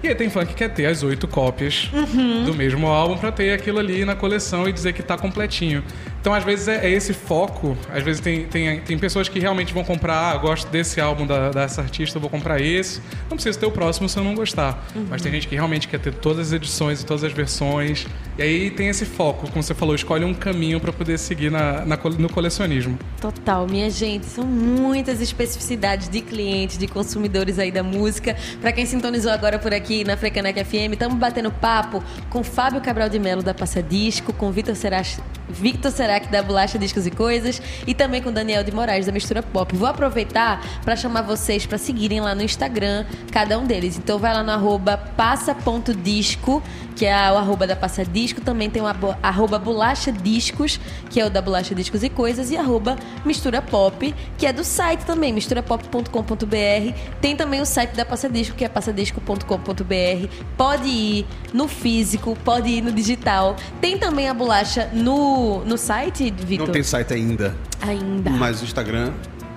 E aí tem fã que quer ter as oito cópias Uhum. do mesmo álbum pra ter aquilo ali na coleção e dizer que tá completinho. Então, às vezes, é, é esse foco. Às vezes tem, tem, tem pessoas que realmente vão comprar, ah, gosto desse álbum da, dessa artista, eu vou comprar esse. Não precisa ter o próximo se eu não gostar. Mas tem gente que realmente quer ter todas as edições e todas as versões. E aí tem esse foco, como você falou, escolhe um caminho pra poder seguir na, na no colecionismo. Total, minha gente, são muitas especificidades de clientes, de consumidores aí da música. Pra quem sintonizou agora por aqui na Frecanec FM, estamos batendo papo com Fábio Cabral de Melo da Passa Disco, com Vitor Serac, Victor Serac da Bolacha Discos e Coisas e também com Daniel de Moraes da Mistura Pop. Vou aproveitar pra chamar vocês pra seguirem lá no Instagram cada um deles. Então vai lá no arroba passa.disco, que é o arroba da Passa Disco, também tem o arroba Bolacha Discos, que é o da Bolacha Discos e Coisas, e arroba Mistura Pop, que é do site também, misturapop.com.br. Tem também o site da Passa Disco, que é passadisco.com.br. Pode ir no físico, pode ir no digital. Tem também a bolacha no, no site, Vitor? Não tem site ainda, Ainda. mas o Instagram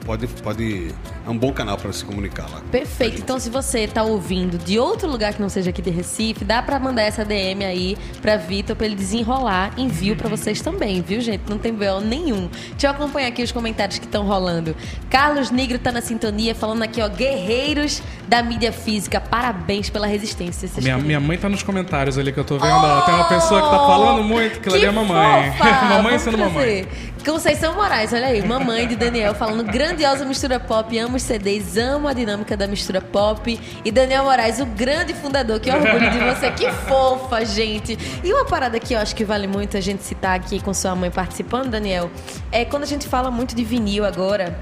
pode, pode. É um bom canal para se comunicar lá. Perfeito. Então, se você tá ouvindo de outro lugar que não seja aqui de Recife, dá pra mandar essa DM aí pra Vitor pra ele desenrolar. Envio pra vocês também, viu, gente? Não tem BO nenhum. Deixa eu acompanhar aqui os comentários que estão rolando. Carlos Negro tá na sintonia, falando aqui, ó, guerreiros da mídia física. Parabéns pela resistência. Minha, minha mãe tá nos comentários ali que eu tô vendo. ó, tem uma pessoa que tá falando muito que ela é a mamãe. <laughs> mamãe Vamos sendo mamãe. Conceição Moraes, olha aí, mamãe de Daniel falando grandiosa mistura pop, amo os CDs, amo a dinâmica da mistura pop. E Daniel Moraes, o grande fundador, que orgulho de você, que fofa, gente. E uma parada que eu acho que vale muito a gente citar aqui com sua mãe participando, Daniel, é quando a gente fala muito de vinil agora,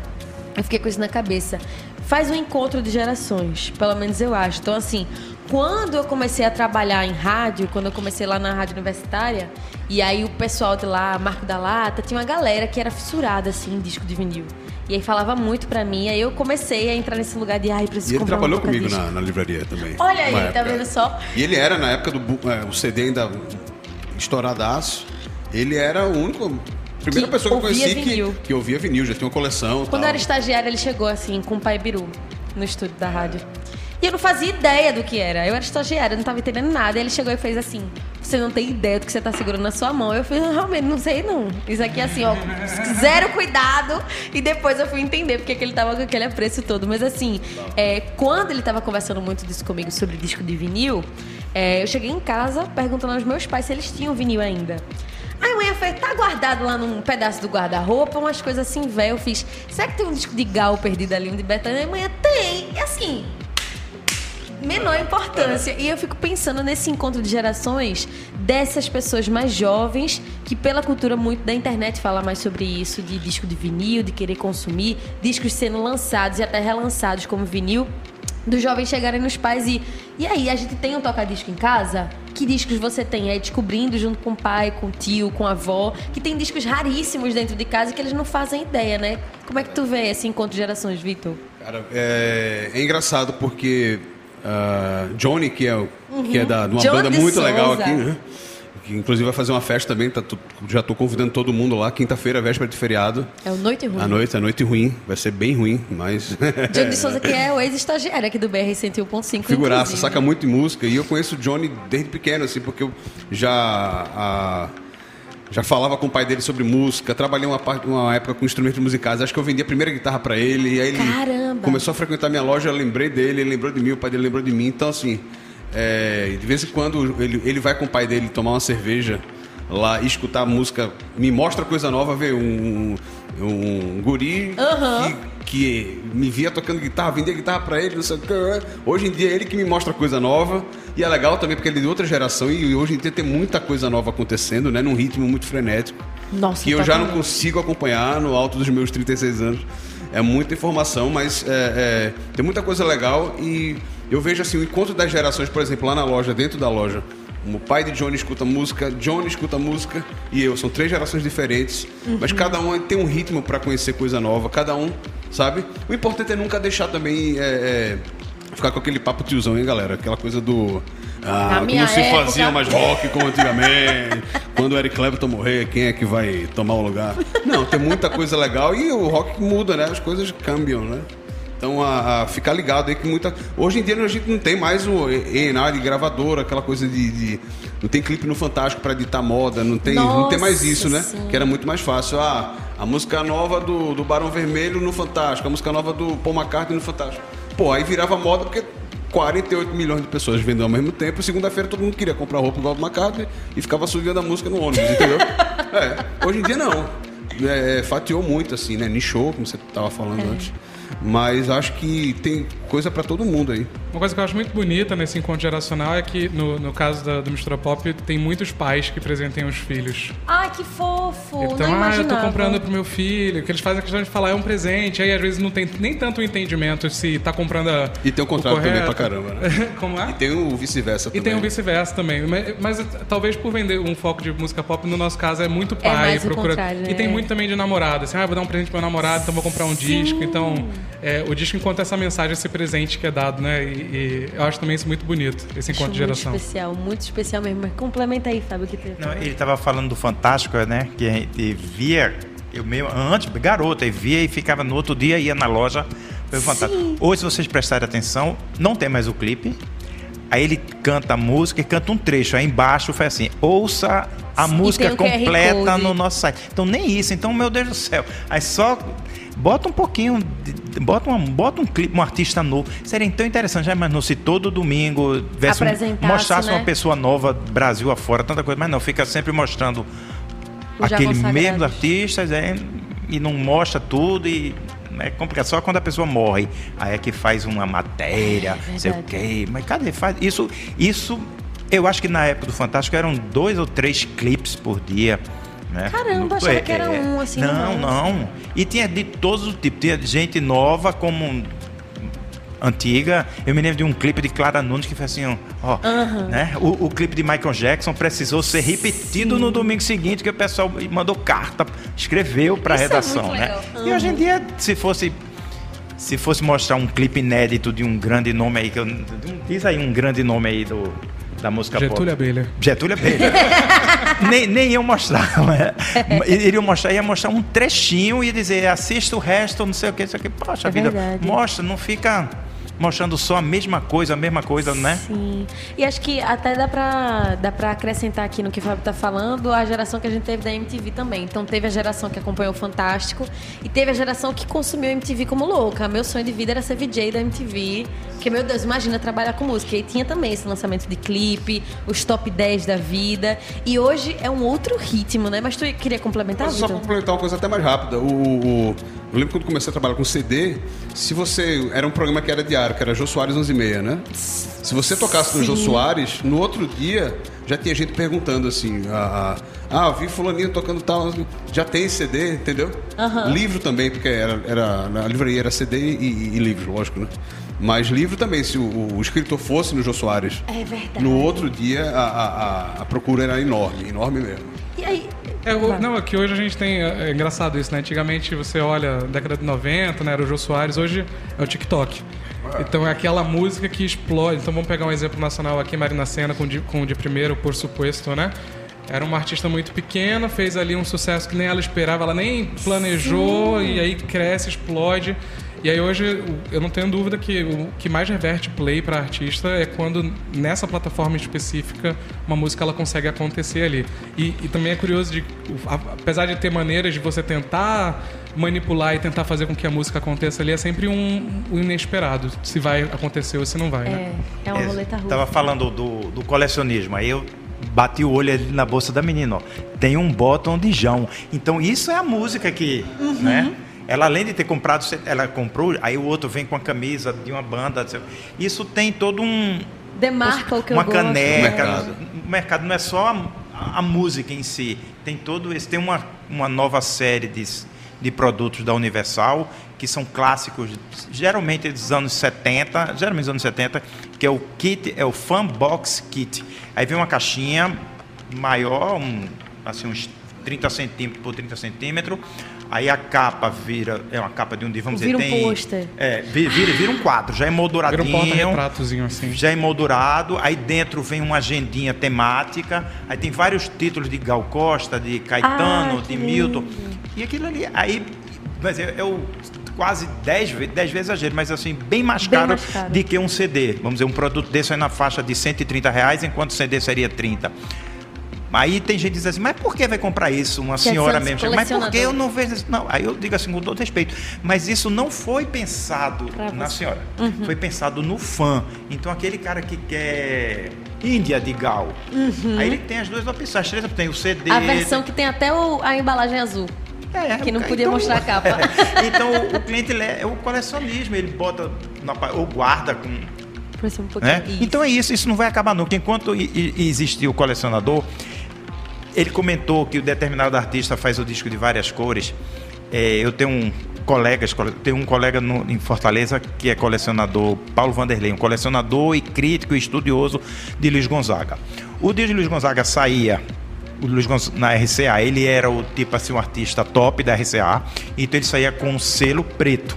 eu fiquei com isso na cabeça. Faz um encontro de gerações, pelo menos eu acho. Então, assim, quando eu comecei a trabalhar em rádio, quando eu comecei lá na rádio universitária, e aí o pessoal de lá, Marco da Lata, tinha uma galera que era fissurada, assim, em disco de vinil. E aí falava muito pra mim, aí eu comecei a entrar nesse lugar de, ai, preciso E ele trabalhou um comigo na, na livraria também. Olha aí, tá época. vendo só? E ele era, na época do é, o CD ainda estouradaço, ele era o único. Primeira Que pessoa que eu conheci que, vinil. que ouvia vinil, já tinha uma coleção. Quando tal. era estagiária, ele chegou assim, com o pai Biru, no estúdio da rádio. E eu não fazia ideia do que era. Eu era estagiária, não tava entendendo nada. E ele chegou e fez assim: Você não tem ideia do que você tá segurando na sua mão. Eu falei: Realmente, não sei não. Isso aqui é assim, ó, zero cuidado. E depois eu fui entender porque que ele tava com aquele apreço todo. Mas assim, é, quando ele tava conversando muito disso comigo sobre disco de vinil, é, eu cheguei em casa perguntando aos meus pais se eles tinham vinil ainda. Aí a mãe fez, tá guardado lá num pedaço do guarda-roupa, umas coisas assim, velho. Eu fiz, será que tem um disco de Gal perdido ali, um de Betânia? A mãe, tem. E assim, menor importância. E eu fico pensando nesse encontro de gerações dessas pessoas mais jovens que pela cultura muito da internet fala mais sobre isso, de disco de vinil, de querer consumir, discos sendo lançados e até relançados como vinil. Dos jovens chegarem nos pais e. E aí, a gente tem um toca-disco em casa? Que discos você tem? Aí descobrindo junto com o pai, com o tio, com a avó, que tem discos raríssimos dentro de casa que eles não fazem ideia, né? Como é que tu vê esse encontro de gerações, Vitor? Cara, é, é engraçado porque ah, Johnny, que é, o- que é da, de uma Johnny banda de muito Souza. legal aqui, né? Que inclusive vai fazer uma festa também, tá já tô convidando todo mundo lá, quinta-feira, véspera de feriado. É o Noite Ruim. À noite, a noite ruim, vai ser bem ruim, mas. <laughs> Johnny de Souza, que é o ex-estagiário aqui do BR 101.5. Figuraça, inclusive. saca muito de música. E eu conheço o Johnny desde pequeno, assim, porque eu já. há já falava com o pai dele sobre música, trabalhei uma, parte, uma época com instrumentos musicais. Acho que eu vendi a primeira guitarra para ele. E aí ele Caramba. começou a frequentar minha loja, eu lembrei dele, ele lembrou de mim, o pai dele lembrou de mim. Então, assim, é, de vez em quando ele, ele vai com o pai dele tomar uma cerveja lá e escutar música, me mostra coisa nova, ver um, um guri Aham. que, que me via tocando guitarra, vendia guitarra pra ele, não sei o que. Hoje em dia é ele que me mostra coisa nova. E é legal também porque ele é de outra geração e hoje em dia tem muita coisa nova acontecendo, né? Num ritmo muito frenético. Nossa, que eu já não totalmente. consigo acompanhar no alto dos meus 36 anos. É muita informação, mas é, é, tem muita coisa legal e eu vejo assim o encontro das gerações, por exemplo, lá na loja, dentro da loja. O pai de Johnny escuta música, Johnny escuta música e eu. São três gerações diferentes, mas cada um tem um ritmo para conhecer coisa nova. Cada um, sabe? O importante é nunca deixar também é, é, ficar com aquele papo tiozão, hein, galera? Aquela coisa do. Ah, como se época- fazia mais rock como antigamente. <laughs> Quando o Eric Clapton morrer, quem é que vai tomar o lugar? Não, tem muita coisa legal e o rock muda, né? As coisas cambiam, né? Então, a, a ficar ligado aí que muita. Hoje em dia a gente não tem mais o ENA de gravadora, aquela coisa de. de- não tem clipe no Fantástico para editar moda, não tem, não tem mais Nossa, isso, né? sim. Que era muito mais fácil. Ah, a música nova do, do Barão Vermelho no Fantástico, a música nova do Paul McCartney no Fantástico. Pô, aí virava moda porque 48 milhões de pessoas vendendo ao mesmo tempo. Segunda-feira todo mundo queria comprar roupa igual do McCartney e ficava subindo a música no ônibus, entendeu? <laughs> é, hoje em dia não. É, fatiou muito, assim, né? Nichou, como você estava falando antes. Mas acho que tem coisa para todo mundo aí. Uma coisa que eu acho muito bonita nesse encontro geracional é que, no, no caso da, do Mistura Pop, tem muitos pais que presenteam os filhos. Ai, que fofo. Então, não ah, eu tô comprando pro meu filho. O que eles fazem a questão de falar é um presente. Aí, às vezes, não tem nem tanto entendimento se tá comprando a. E tem um contrato o também pra caramba, né? <laughs> Como é? E tem o vice-versa E também. tem o vice-versa também. Mas, mas, talvez por vender um foco de música pop, no nosso caso, é muito pai. mais o procura... E tem né? muito também de namorada. Assim, ah, vou dar um presente pro meu namorado, então vou comprar um disco. Então, é, o disco encontra essa mensagem, presente que é dado, né? E, e eu acho também isso muito bonito, esse Acho encontro de muito geração. especial, muito especial mesmo. Mas complementa aí, Fábio, que tem. Não, ele estava falando do Fantástico, né? Que a gente via, eu mesmo, antes, garota, e via e ficava no outro dia, ia na loja, foi o Fantástico. Hoje, se vocês prestarem atenção, não tem mais o clipe. Aí ele canta a música e canta um trecho. Aí embaixo foi assim: ouça a Sim, música completa no nosso site. Então nem isso. Então, meu Deus do céu. Aí só bota um pouquinho, bota, uma, bota um clipe, um artista novo. Seria então interessante, já imaginou se todo domingo um- mostrasse né? uma pessoa nova, Brasil afora, tanta coisa, mas não, fica sempre mostrando Os já aquele mesmo artista é, e não mostra tudo e é complicado. Só quando a pessoa morre, aí é que faz uma matéria, É sei o quê. Mas cadê? Faz isso, isso, eu acho que na época do Fantástico eram dois ou três clipes por dia. Né? Caramba, achava que era um, assim, Não, não. E tinha de todos os tipos. Tinha gente nova como antiga. Eu me lembro de um clipe de Clara Nunes que foi assim, ó, né? O, o clipe de Michael Jackson precisou ser repetido no domingo seguinte, que o pessoal mandou carta, escreveu para é redação, muito né? legal. E hoje em dia, se fosse se fosse mostrar um clipe inédito de um grande nome aí que eu, diz aí um grande nome aí do da música Getúlio pop. Abelha. Getúlio Abelha. <laughs> nem, nem eu mostrava. <laughs> né? Iriam mostrar, ia mostrar um trechinho e dizer, assista o resto, não sei o que, não sei o que. Poxa É vida, verdade. mostra, não fica mostrando só a mesma coisa, a mesma coisa, né? Sim. E acho que até dá pra, dá pra acrescentar aqui no que o Fábio tá falando a geração que a gente teve da MTV também. Então teve a geração que acompanhou o Fantástico e teve a geração que consumiu a MTV como louca. Meu sonho de vida era ser VJ da MTV. Porque, meu Deus, imagina trabalhar com música. E tinha também esse lançamento de clipe, os top 10 da vida. E hoje é um outro ritmo, né? Mas tu queria complementar, só complementar uma coisa até mais rápida. O, o- eu lembro quando comecei a trabalhar com CD, se você. Era um programa que era diário, que era Jô Soares 11 e meia, né? Se você tocasse no Jô Sim. Soares, no outro dia já tinha gente perguntando assim: ah, ah, ah vi Fulaninho tocando tal. Já tem CD, entendeu? Livro também, porque era, era, na livraria era CD e, e livro, lógico, né? Mas livro também, se o, o escritor fosse no Jô Soares. É verdade. No outro dia a, a- a procura era enorme, enorme mesmo. E aí? É, o- não, é que hoje a gente tem. É, é engraçado isso, né? Antigamente você olha, década de 90, né? Era o Jô Soares, hoje é o TikTok. Então é aquela música que explode. Então vamos pegar um exemplo nacional aqui, Marina Senna com, com o de primeiro, por supuesto, né? Era uma artista muito pequena, fez ali um sucesso que nem ela esperava, ela nem planejou, e aí cresce, explode. E aí hoje eu não tenho dúvida que o que mais reverte play para artista é quando nessa plataforma específica uma música ela consegue acontecer ali. E, e também é curioso de, apesar de ter maneiras de você tentar manipular e tentar fazer com que a música aconteça ali, é sempre um, um inesperado, se vai acontecer ou se não vai, né? É, é uma roleta russa. Tava falando do, do colecionismo, aí eu bati o olho ali na bolsa da menina, ó. Tem um botão de João. Então isso é a música que, né? Ela além de ter comprado, ela comprou, aí o outro vem com a camisa de uma banda. Isso tem todo um Demarca o que uma eu gosto. caneca. Mercado. O mercado não é só a, a música em si, tem todo esse tem uma, uma nova série de, de produtos da Universal que são clássicos, geralmente dos anos 70, geralmente dos anos 70, que é o kit, é o Fan Box Kit. Aí vem uma caixinha maior, um, assim uns 30 centímetros por 30 centímetros. Aí a capa vira, é uma capa de um dia, vamos Vira um dizer, tem... pôster. É, vi- vira, vira um quadro, já é Vira um porta-retratozinho assim. Já emoldurado, aí dentro vem uma agendinha temática, aí tem vários títulos de Gal Costa, de Caetano, Ah, de Milton. lindo. E aquilo ali, aí, mas é, é o quase 10 vezes, 10 vezes exagero, mas assim, bem mais Bem caro, mais caro. de que um CD. Vamos dizer, um produto desse é na faixa de 130 reais, enquanto o CD seria 30. Aí tem gente que diz assim, mas por que vai comprar isso? Uma Quer senhora mesmo. chega, Mas por que eu não vejo isso? Não, aí eu digo assim, com todo respeito, mas isso não foi pensado na senhora. Foi pensado no fã. Então aquele cara que quer Índia de Gal, aí ele tem as duas opções, as três opções. Tem o CD. Uhum. A versão que tem até o- a embalagem azul. É, que não o- podia mostrar a capa. <laughs> então o cliente é, é o colecionismo, ele bota na, ou guarda com um pouquinho. né? Então é isso, isso não vai acabar nunca. Enquanto existir o colecionador, ele comentou que o determinado artista faz o disco de várias cores. É, eu tenho um colega, tenho um colega no- em Fortaleza que é colecionador, Paulo Vanderlei, um colecionador e crítico e estudioso de Luiz Gonzaga. O disco de Luiz Gonzaga saía o Luiz Gonz- na RCA, ele era o tipo assim um artista top da RCA, então ele saía com um selo preto.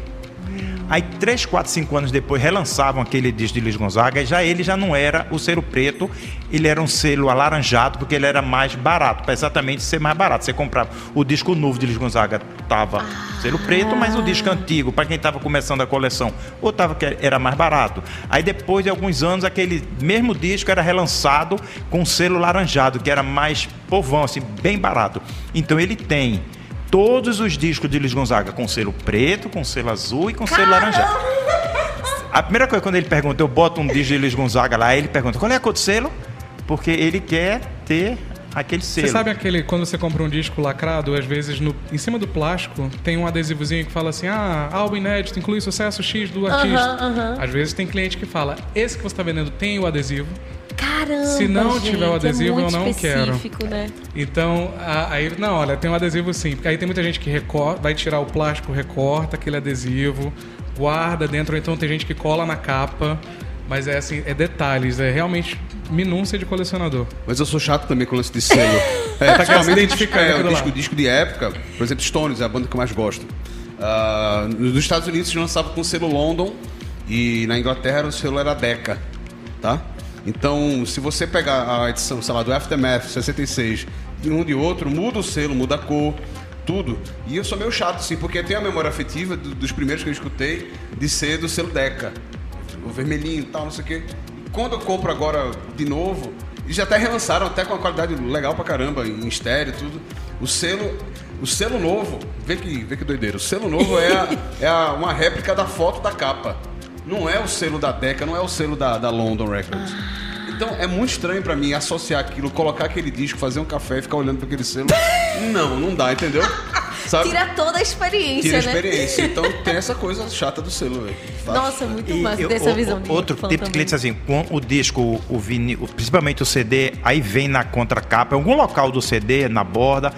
Aí, 3, 4, 5 anos depois, relançavam aquele disco de Luiz Gonzaga e já ele já não era o selo preto, ele era um selo alaranjado, porque ele era mais barato, para exatamente ser mais barato. Você comprava o disco novo de Luiz Gonzaga, tava selo preto, mas o disco antigo, para quem estava começando a coleção, ou tava que era mais barato. Aí, depois de alguns anos, aquele mesmo disco era relançado com selo laranjado, que era mais povão, assim, bem barato. Então, ele tem todos os discos de Luiz Gonzaga com selo preto, com selo azul e com selo laranjado. A primeira coisa, quando ele pergunta, eu boto um disco de Luiz Gonzaga lá, ele pergunta, qual é a cor do selo? Porque ele quer ter aquele selo. Você sabe aquele, quando você compra um disco lacrado, às vezes no, em cima do plástico tem um adesivozinho que fala assim: ah, álbum inédito, inclui sucesso X do artista. aham. Às vezes tem cliente que fala: esse que você está vendendo tem o adesivo. Caramba, Se não gente, tiver o adesivo, é muito eu não quero. específico, Né? Então, aí, não, olha, tem um adesivo sim. Porque aí tem muita gente que recorta, vai tirar o plástico, recorta aquele adesivo, guarda dentro, ou então tem gente que cola na capa. Mas é assim, é detalhes, é realmente minúcia de colecionador. Mas eu sou chato também com o lance de selo. <laughs> É, Tá principalmente identificando é, o disco, disco de época, por exemplo, Stones é a banda que eu mais gosto. Ah, nos Estados Unidos se lançava com o selo London e na Inglaterra o selo era Decca, tá? Então, se você pegar a edição, sei lá, do Aftermath 66 de um de outro, muda o selo, muda a cor, tudo. E eu sou meio chato, assim, porque tem a memória afetiva do- dos primeiros que eu escutei de ser do selo Decca. O vermelhinho e tal, não sei o quê. Quando eu compro agora de novo, e já até relançaram, até com uma qualidade legal pra caramba, em estéreo e tudo. O selo, o selo novo, vê que, vê que doideira. O selo novo é, a- <laughs> é a- uma réplica da foto da capa. Não é o selo da Decca, não é o selo da, da London Records. Então é muito estranho pra mim associar aquilo, colocar aquele disco, fazer um café e ficar olhando pra aquele selo. <laughs> Não, não dá, entendeu? <laughs> Sabe? Tira toda a experiência, Tira a né? experiência. <laughs> Então tem essa coisa chata do selo, velho. Nossa, muito E massa eu- dessa o- visão. o- de Outro tipo de cliente assim, com o disco, o vinil, principalmente o CD, aí vem na contracapa, em algum local do CD, na borda,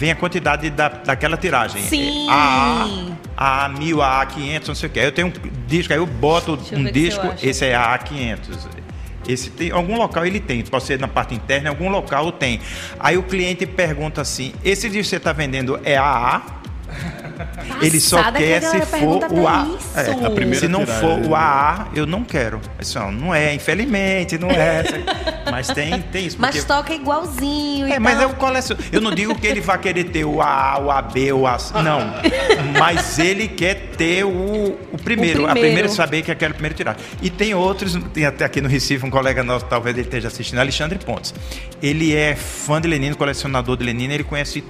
vem a quantidade da, daquela tiragem. Sim. A, a, a 1000, a A500, não sei o que. Eu tenho um disco, aí eu boto eu um disco, esse é a A500. Esse tem, algum local ele tem, pode ser na parte interna, em algum local tem. Aí o cliente pergunta assim: esse disco que você está vendendo é AA? <laughs> Ele só quer a se for o A. É, A primeira se não for né? o AA, eu não quero. Assim, ó, não é, infelizmente, não é. <laughs> Mas tem, tem isso. Mas porque- toca igualzinho e É, mas tal. é o colecionador. Eu não digo que ele vai querer ter o A, o AB, o A. Não. Mas ele quer ter o, o primeiro. O A primeiro. primeira saber que é aquele primeiro tiragem. E tem outros, tem até aqui no Recife um colega nosso, talvez ele esteja assistindo, Alexandre Pontes. Ele é fã de Lenine, colecionador de Lenine, ele conhece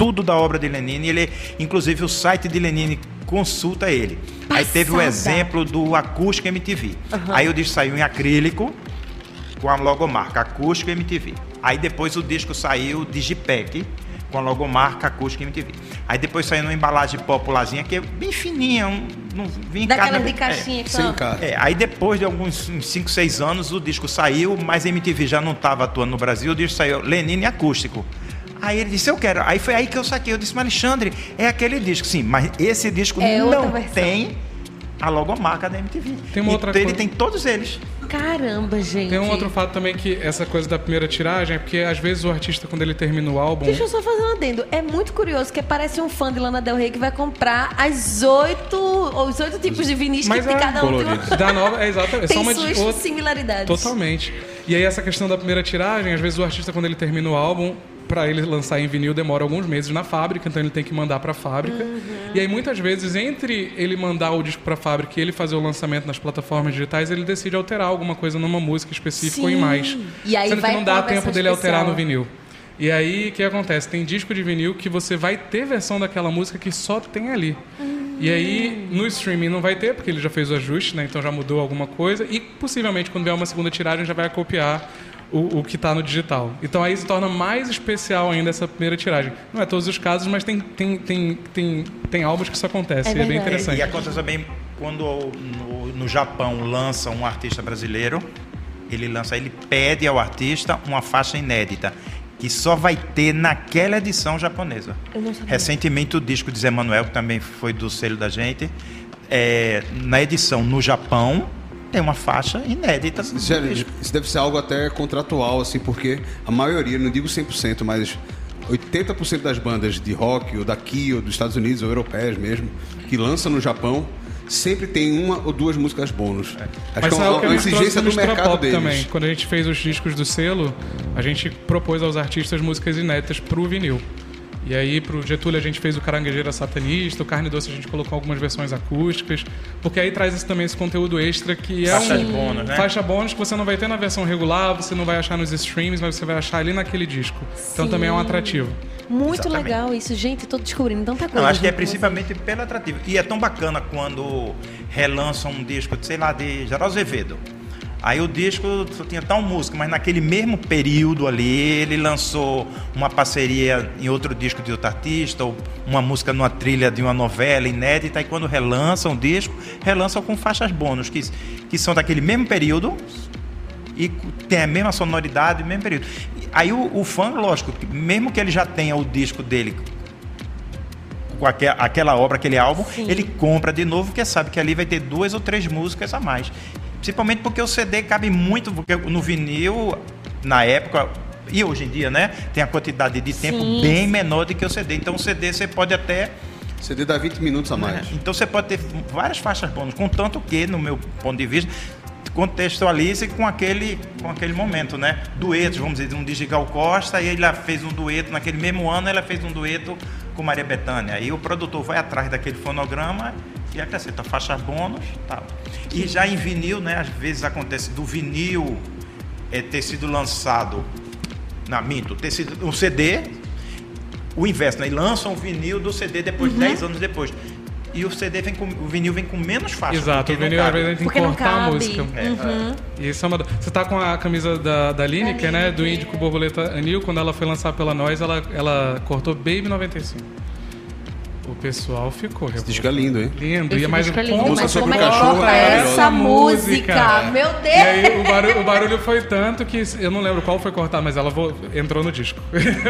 tudo da obra de Lenine, ele, inclusive o site de Lenine consulta ele. Aí teve o Passada. exemplo do Acústico MTV. Aí o disco saiu em acrílico, com a logomarca Acústico MTV. Aí depois o disco saiu Digipack com a logomarca Acústico MTV. Aí depois saiu numa embalagem popularzinha que é bem fininha, um, não vinha em Daquelas cada- de caixinha que Sem são... cara. É, aí depois de alguns 5, 6 anos o disco saiu, mas a MTV já não estava atuando no Brasil, o disco saiu Lenine Acústico. Aí ele disse, eu quero. Aí foi aí que eu saquei. Eu disse, mas Alexandre, é aquele disco. Sim, mas esse disco É não tem a logomarca da MTV. Tem uma E outra ele coisa- tem todos eles. Caramba, gente. Tem um outro fato também que essa coisa da primeira tiragem é porque às vezes o artista, quando ele termina o álbum. Deixa eu só fazer um adendo. É muito curioso, que parece um fã de Lana Del Rey que vai comprar as oito, os oito tipos de vinis Mas que tem é cada um. Tem, colorido. uma... Da nova, é exatamente. É tem só uma suas outra. similaridades. Totalmente. E aí essa questão da primeira tiragem, às vezes o artista quando ele termina o álbum, pra ele lançar em vinil demora alguns meses na fábrica, então ele tem que mandar pra fábrica. Uhum. E aí muitas vezes entre ele mandar o disco pra fábrica e ele fazer o lançamento nas plataformas digitais, ele decide alterar alguma coisa numa música específica ou em Sim. mais. E aí Sendo vai que não a dá tempo dele alterar especial. no vinil. E aí, o que acontece? Tem disco de vinil que você vai ter versão daquela música que só tem ali. E aí, no streaming não vai ter, porque ele já fez o ajuste, né? Então já mudou alguma coisa. E possivelmente, quando vier uma segunda tiragem, já vai copiar o, o que está no digital. Então aí se torna mais especial ainda essa primeira tiragem. Não é todos os casos, mas tem, tem, tem, tem, tem álbuns que isso acontece. É e é bem interessante. E acontece também quando no, no Japão lança um artista brasileiro, ele lança, ele pede ao artista uma faixa inédita que só vai ter naquela edição japonesa. Eu não sabia. Recentemente o disco de Zé Manuel, que também foi do selo da gente, é, na edição no Japão tem uma faixa inédita. do Isso, é- deve ser algo até contratual, assim, porque a maioria, não digo 100%, mas 80% das bandas de rock, ou daqui, ou dos Estados Unidos, ou europeias mesmo, que lançam no Japão, sempre tem uma ou duas músicas bônus. Acho Mas que é uma, o que uma exigência do mercado Pop deles. também. Quando a gente fez os discos do selo, a gente propôs aos artistas músicas inéditas pro vinil. E aí, pro Getúlio, a gente fez o Caranguejeira Satanista, o Carne Doce a gente colocou algumas versões acústicas, porque aí traz esse, também esse conteúdo extra que é Faixa um... de bônus, né? Faixa bônus que você não vai ter na versão regular, você não vai achar nos streams, mas você vai achar ali naquele disco. Então Sim. também é um atrativo. Muito Exatamente. legal isso, gente. Tô descobrindo tanta coisa. Não, acho que é principalmente pelo atrativo. E é tão bacana quando relançam um disco, sei lá, de Geraldo Azevedo. Aí o disco só tinha tal música, mas naquele mesmo período ali, ele lançou uma parceria em outro disco de outro artista, ou uma música numa trilha de uma novela inédita, e quando relançam o disco, relançam com faixas bônus, que, que são daquele mesmo período, e tem a mesma sonoridade, o mesmo período. Aí o, o fã, lógico, mesmo que ele já tenha o disco dele com aque- aquela obra, aquele álbum, Sim. ele compra de novo, porque sabe que ali vai ter duas ou três músicas a mais. Principalmente porque o CD cabe muito, porque no vinil, na época, e hoje em dia, né, tem a quantidade de tempo Sim. bem menor do que o CD. Então o CD você pode até CD dá 20 minutos a mais. então você pode ter várias faixas bônus, contanto que, no meu ponto de vista, contextualize com aquele, com aquele momento, né? Duetos, vamos dizer, um de Gigal Costa, e ela fez um dueto, naquele mesmo ano ela fez um dueto com Maria Bethânia. Aí o produtor vai atrás daquele fonograma e acrescenta faixas bônus tal. E já em vinil, né? Às vezes acontece do vinil é, ter sido lançado, não, minto, ter sido um CD, o inverso, né? E lançam o vinil do CD depois, 10 anos depois. E o CD vem com. O vinil vem com menos faixas. Exato, o vinil às cabe. vezes tem que cortar a música. Uhum. E isso é uma... Você tá com a camisa da, da Lineker, né? Do Índico Borboleta Anil. Quando ela foi lançar pela Nós, ela, ela cortou Baby 95. O pessoal ficou. Esse disco é lindo, hein? Lindo. Esse E mais é lindo, como mas sobre como é o que cachorro é essa maravilhosa. música? Meu Deus! E aí o barulho, o barulho foi tanto que eu não lembro qual foi cortado, mas ela vo- entrou no disco.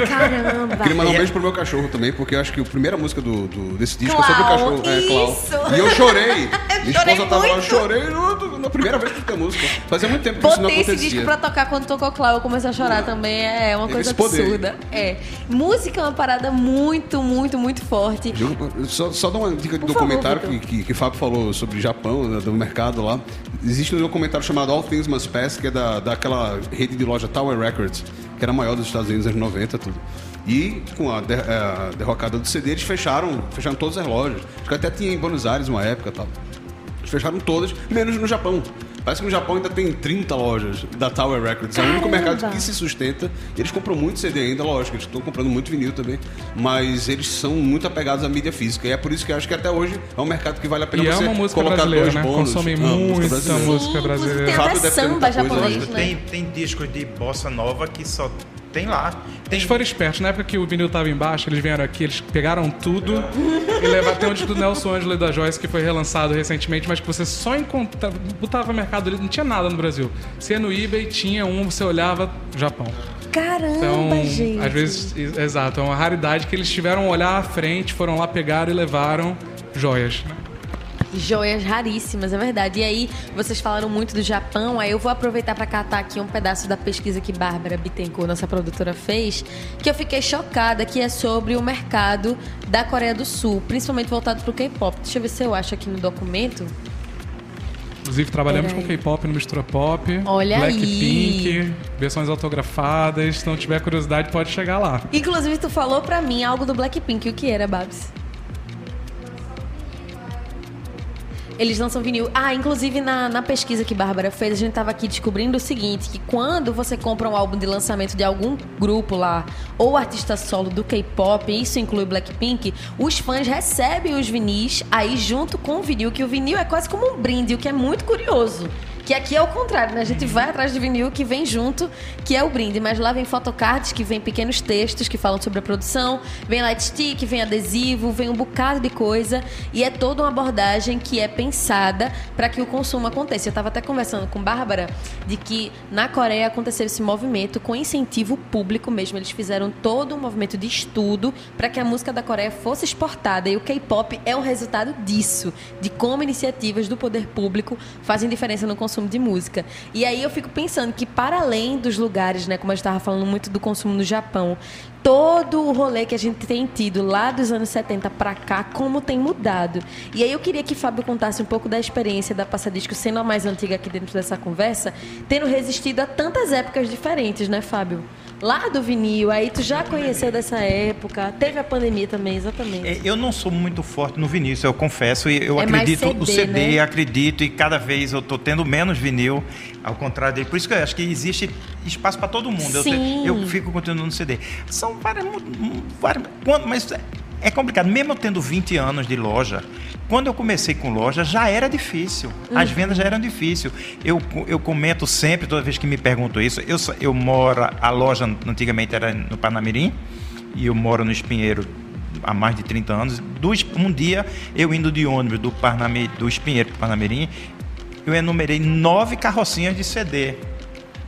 Caramba! Queria mandar um é- beijo pro meu cachorro também, porque eu acho que a primeira música do, do- desse disco é Clau, sobre o cachorro. É, Clau. isso. E eu chorei. <laughs> Minha chorei esposa tava lá, eu muito. chorei. Na primeira vez que a música. Fazia muito tempo que isso não Botei esse acontecia. disco pra tocar quando tocou Clau, eu comecei a chorar também. É uma coisa absurda. É. Música é uma parada muito, muito, muito forte. Eu- Só, só dar uma dica de Por favor, documentário Vitor. que, que, que Fábio falou sobre Japão, né, do mercado lá. Existe um documentário chamado All Things Must Pass, que é da, daquela rede de loja Tower Records, que era a maior dos Estados Unidos nos anos 90 tudo. E com a, a derrocada do CD, eles fecharam, fecharam todas as lojas. Acho que até tinha em Buenos Aires uma época e tal. Fecharam todas, menos no Japão. Parece que no Japão ainda tem 30 lojas da Tower Records. É o único mercado que se sustenta. Eles compram muito CD ainda, lógico. Eles estão comprando muito vinil também. Mas eles são muito apegados à mídia física. E é por isso que eu acho que até hoje é um mercado que vale a pena E é você uma música colocar brasileira, dois né? bônus. Consome Ah, música muita brasileira. música Sim, brasileira. Tem Fábio até samba japonês, né? Tem, tem discos de bossa nova que só tem lá. Tem Eles foram espertos. Na época que o vinil tava embaixo, eles vieram aqui, eles pegaram tudo e levaram até um disco do Nelson Ângelo e da Joyce, que foi relançado recentemente, mas que você só encontrava, botava no mercado livre, não tinha nada no Brasil. Você ia no eBay, tinha um, você olhava, Japão. Caramba, Então, gente. às vezes, exato, é uma raridade que eles tiveram um olhar à frente, foram lá, pegaram e levaram joias. né? Joias raríssimas, é verdade. E aí, vocês falaram muito do Japão, aí eu vou aproveitar para catar aqui um pedaço da pesquisa que Bárbara Bittencourt, nossa produtora, fez, que eu fiquei chocada, que é sobre o mercado da Coreia do Sul, principalmente voltado pro K-pop. Deixa eu ver se eu acho aqui no documento. Inclusive, trabalhamos com K-pop no Mistura Pop, Olha Blackpink, versões autografadas. Se não tiver curiosidade, pode chegar lá. Inclusive, tu falou pra mim algo do Blackpink. O que era, Babs? Eles lançam vinil. Ah, inclusive na, na pesquisa que Bárbara fez, a gente tava aqui descobrindo o seguinte: que quando você compra um álbum de lançamento de algum grupo lá, ou artista solo do K-pop, isso inclui Blackpink, os fãs recebem os vinis aí junto com o vinil, que o vinil é quase como um brinde, o que é muito curioso. Que aqui é o contrário, né? A gente vai atrás de vinil que vem junto, que é o brinde. Mas lá vem photocards, que vem pequenos textos que falam sobre a produção, vem light stick, vem adesivo, vem um bocado de coisa. E é toda uma abordagem que é pensada para que o consumo aconteça. Eu estava até conversando com Bárbara de que na Coreia aconteceu esse movimento com incentivo público mesmo. Eles fizeram todo um movimento de estudo para que a música da Coreia fosse exportada. E o K-pop é um resultado disso, de como iniciativas do poder público fazem diferença no consumo de música. E aí eu fico pensando que para além dos lugares, né, como a gente estava falando muito do consumo no Japão, todo o rolê que a gente tem tido lá dos anos 70 para cá, como tem mudado. E aí eu queria que Fábio contasse um pouco da experiência da Passadisco, sendo a mais antiga aqui dentro dessa conversa, tendo resistido a tantas épocas diferentes, né, Fábio? Lá do vinil, aí tu já conheceu dessa época, teve a pandemia também, exatamente. É, Eu não sou muito forte no vinil, isso eu confesso, e eu É acredito o CD, CD, né? acredito, e cada vez eu tô tendo menos vinil, ao contrário dele. Por isso que eu acho que existe espaço para todo mundo. Eu, Sim. eu fico continuando no CD. São várias, várias quando- mas é- complicado. Mesmo tendo 20 anos de loja, quando eu comecei com loja, já era difícil. As Uhum. vendas já eram difíceis. Eu, eu comento sempre, toda vez que me perguntam isso, eu, eu moro, a loja antigamente era no Panamirim, e eu moro no Espinheiro há mais de 30 anos. Um dia, eu indo de ônibus do, Parnami, do Espinheiro para Panamirim, eu enumerei nove carrocinhas de CD.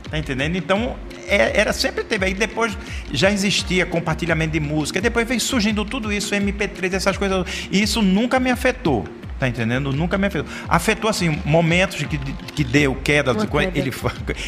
Tá entendendo? Então, era sempre teve. Aí depois já existia compartilhamento de música. Depois veio surgindo tudo isso, MP3, essas coisas. E isso nunca me afetou. Tá entendendo? Nunca me afetou. Afetou, assim, momentos que, que deu queda. Queda. Ele,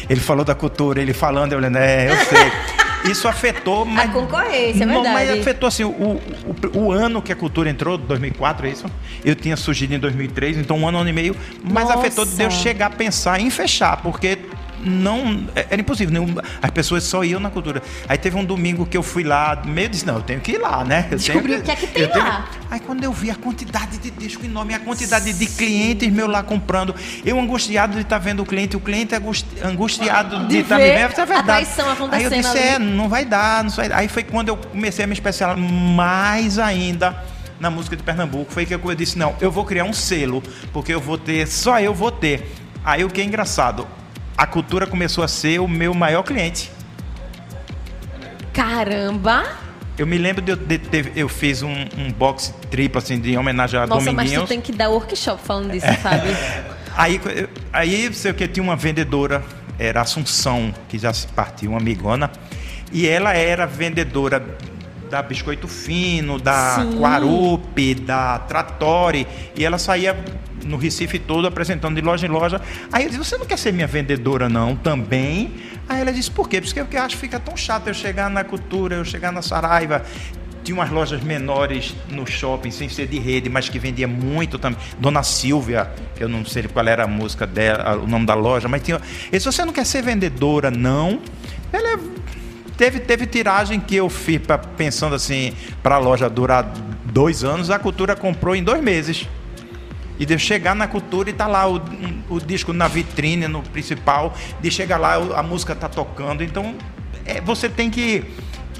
ele falou da cultura, ele falando, eu olhando, é, eu sei. Isso afetou, mas. concorrência, é Não, Mas verdade. afetou, assim, o, o, o ano que a cultura entrou, 2004, é isso? Eu tinha surgido em 2003, então um ano, ano e meio. Mas Nossa. afetou de eu chegar a pensar em fechar, porque não é- era impossível. nenhum- as pessoas só iam na cultura. Aí teve um domingo que eu fui lá, meio disse, não, eu tenho que ir lá, né? Eu Descobrir tenho o que é que tem eu tenho- lá. Aí quando eu vi a quantidade de disco enorme, a quantidade de clientes meu lá comprando, eu angustiado de estar vendo o cliente, o cliente angusti- angustiado de estar me ver vendo, isso é a verdade. traição Aí eu acontecendo disse, ali. é, não vai dar, não vai dar. Aí foi quando eu comecei a me especializar mais ainda na música de Pernambuco. Foi que eu disse, não, eu vou criar um selo, porque eu vou ter, só eu vou ter. Aí o que é engraçado, a cultura começou a ser o meu maior cliente. Caramba! Eu me lembro de eu, de ter- eu fiz um, um box triplo assim de homenagem a Nossa, mas Dominguinhos. tu tem que dar workshop falando disso, Fábio. <laughs> Aí, eu- aí sei o que tinha uma vendedora, era Assunção, que já se partiu, uma amigona, e ela era vendedora da Biscoito Fino, da Sim. Da Trattori, e ela saía no Recife todo, apresentando de loja em loja. Aí eu disse, você não quer ser minha vendedora, não, também? Aí ela disse, por quê? Porque eu acho que fica tão chato eu chegar na cultura, eu chegar na Saraiva. Tinha umas lojas menores no shopping, sem ser de rede, mas que vendia muito também. Dona Silvia, eu não sei qual era a música dela, o nome da loja, mas tinha. E se você não quer ser vendedora, não, ela Teve, teve tiragem que eu fiz pra, pensando assim, para a loja durar dois anos, a cultura comprou em dois meses. E de chegar na cultura e tá lá o, o disco na vitrine, no principal, de chegar lá, a música tá tocando. Então, é, você tem que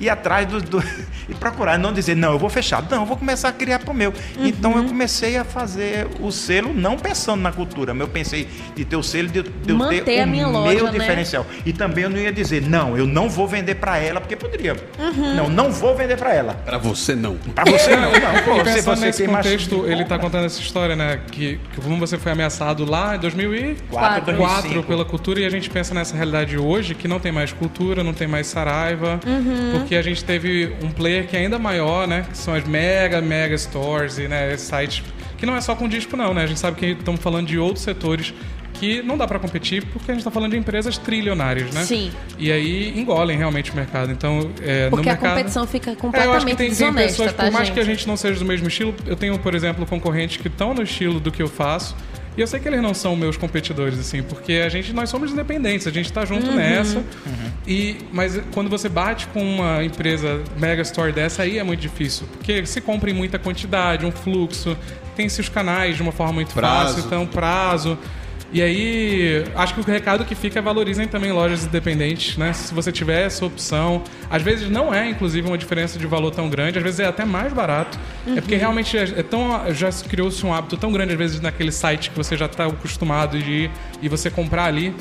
ir atrás do, do, e procurar, não dizer, não, eu vou fechar, não, eu vou começar a criar para o meu. Uhum. Então eu comecei a fazer o selo não pensando na cultura, mas eu pensei de ter o selo de, de eu ter o meu loja, né? diferencial. Né? E também eu não ia dizer, não, eu não vou vender para ela, porque poderia. Uhum. Não, não vou vender para ela. Para você não. Para você não. não <laughs> pô, você, você nesse contexto, mais... ele está contando essa história, né, que, que como você foi ameaçado lá em 2004, 2004 pela cultura e a gente pensa nessa realidade hoje que não tem mais cultura, não tem mais Saraiva, uhum. porque a gente teve um player que é ainda maior, né? Que são as mega, mega stores e né, sites que não é só com disco não, né? A gente sabe que estamos falando de outros setores que não dá para competir porque a gente está falando de empresas trilionárias, né? Sim. E aí engolem realmente o mercado. Então, é, porque no mercado, a competição fica completamente é, eu acho que tem, desonesta, tem pessoas, tá, por mais gente? que a gente não seja do mesmo estilo, eu tenho, por exemplo, concorrentes que estão no estilo do que eu faço e eu sei que eles não são meus competidores, assim, porque a gente, nós somos independentes, a gente está junto uhum. nessa. Uhum. E, mas quando você bate com uma empresa mega store dessa, aí é muito difícil. Porque se compra em muita quantidade, um fluxo, tem-se os canais de uma forma muito prazo. fácil, então prazo. E aí, acho que o recado que fica é valorizem também lojas independentes, né? Se você tiver essa opção. Às vezes não é, inclusive, uma diferença de valor tão grande, às vezes é até mais barato. Uhum. É porque realmente é, é tão. Já criou-se um hábito tão grande, às vezes, naquele site que você já está acostumado de ir e você comprar ali.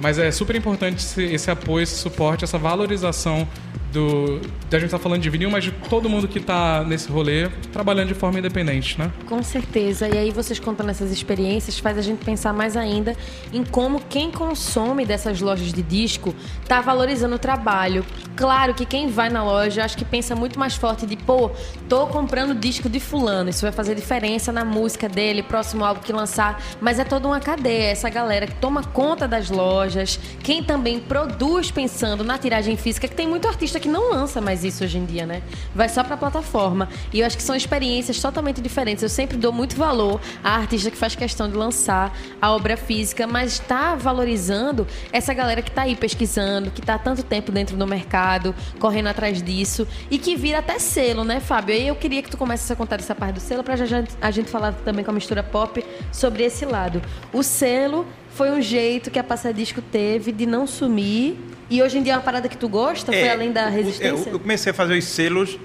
Mas é super importante esse, esse apoio, esse suporte, essa valorização do. A gente tá falando de vinil, mas de todo mundo que está nesse rolê trabalhando de forma independente, né? Com certeza. E aí vocês contando essas experiências faz a gente pensar mais ainda em como quem consome dessas lojas de disco tá valorizando o trabalho. Claro que quem vai na loja acho que pensa muito mais forte de, pô, tô comprando disco de fulano, isso vai fazer diferença na música dele, próximo álbum que lançar, mas é toda uma cadeia, essa galera que toma conta das lojas, quem também produz pensando na tiragem física, que tem muito artista que não lança mais isso hoje em dia, né? Vai só pra plataforma. E eu acho que são experiências totalmente diferentes. Eu sempre dou muito valor à artista que faz questão de lançar a obra física, mas está valorizando essa galera que está aí pesquisando, que está há tanto tempo dentro do mercado, correndo atrás disso e que vira até selo, né, Fábio? E eu queria que tu começasse a contar dessa parte do selo para já a gente falar também com a mistura pop sobre esse lado. O selo foi um jeito que a Passadisco teve de não sumir e hoje em dia é uma parada que tu gosta? É, foi além da resistência? Eu, eu comecei a fazer os selos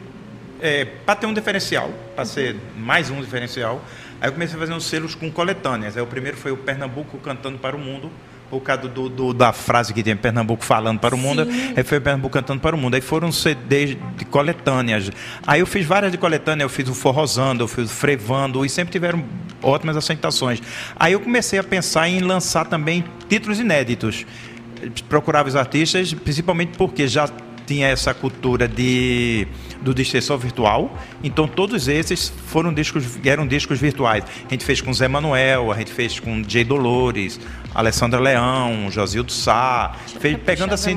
é, para ter um diferencial, para ser mais um diferencial. Aí eu comecei a fazer uns selos com coletâneas. Aí o primeiro foi o Pernambuco cantando para o mundo, por causa do, do, da frase que tem Pernambuco falando para o mundo, aí foi Pernambuco cantando para o mundo. Aí foram CDs de coletâneas. Aí eu fiz várias de coletâneas, eu fiz o Forrosando, eu fiz o Frevando, e sempre tiveram ótimas aceitações. Aí eu comecei a pensar em lançar também títulos inéditos procurava os artistas, principalmente porque já tinha essa cultura de do distorção virtual. Então todos esses foram discos, eram discos virtuais. A gente fez com Zé Manuel, a gente fez com Jay Dolores, Alessandra Leão, Josildo Sá, fez, pegando assim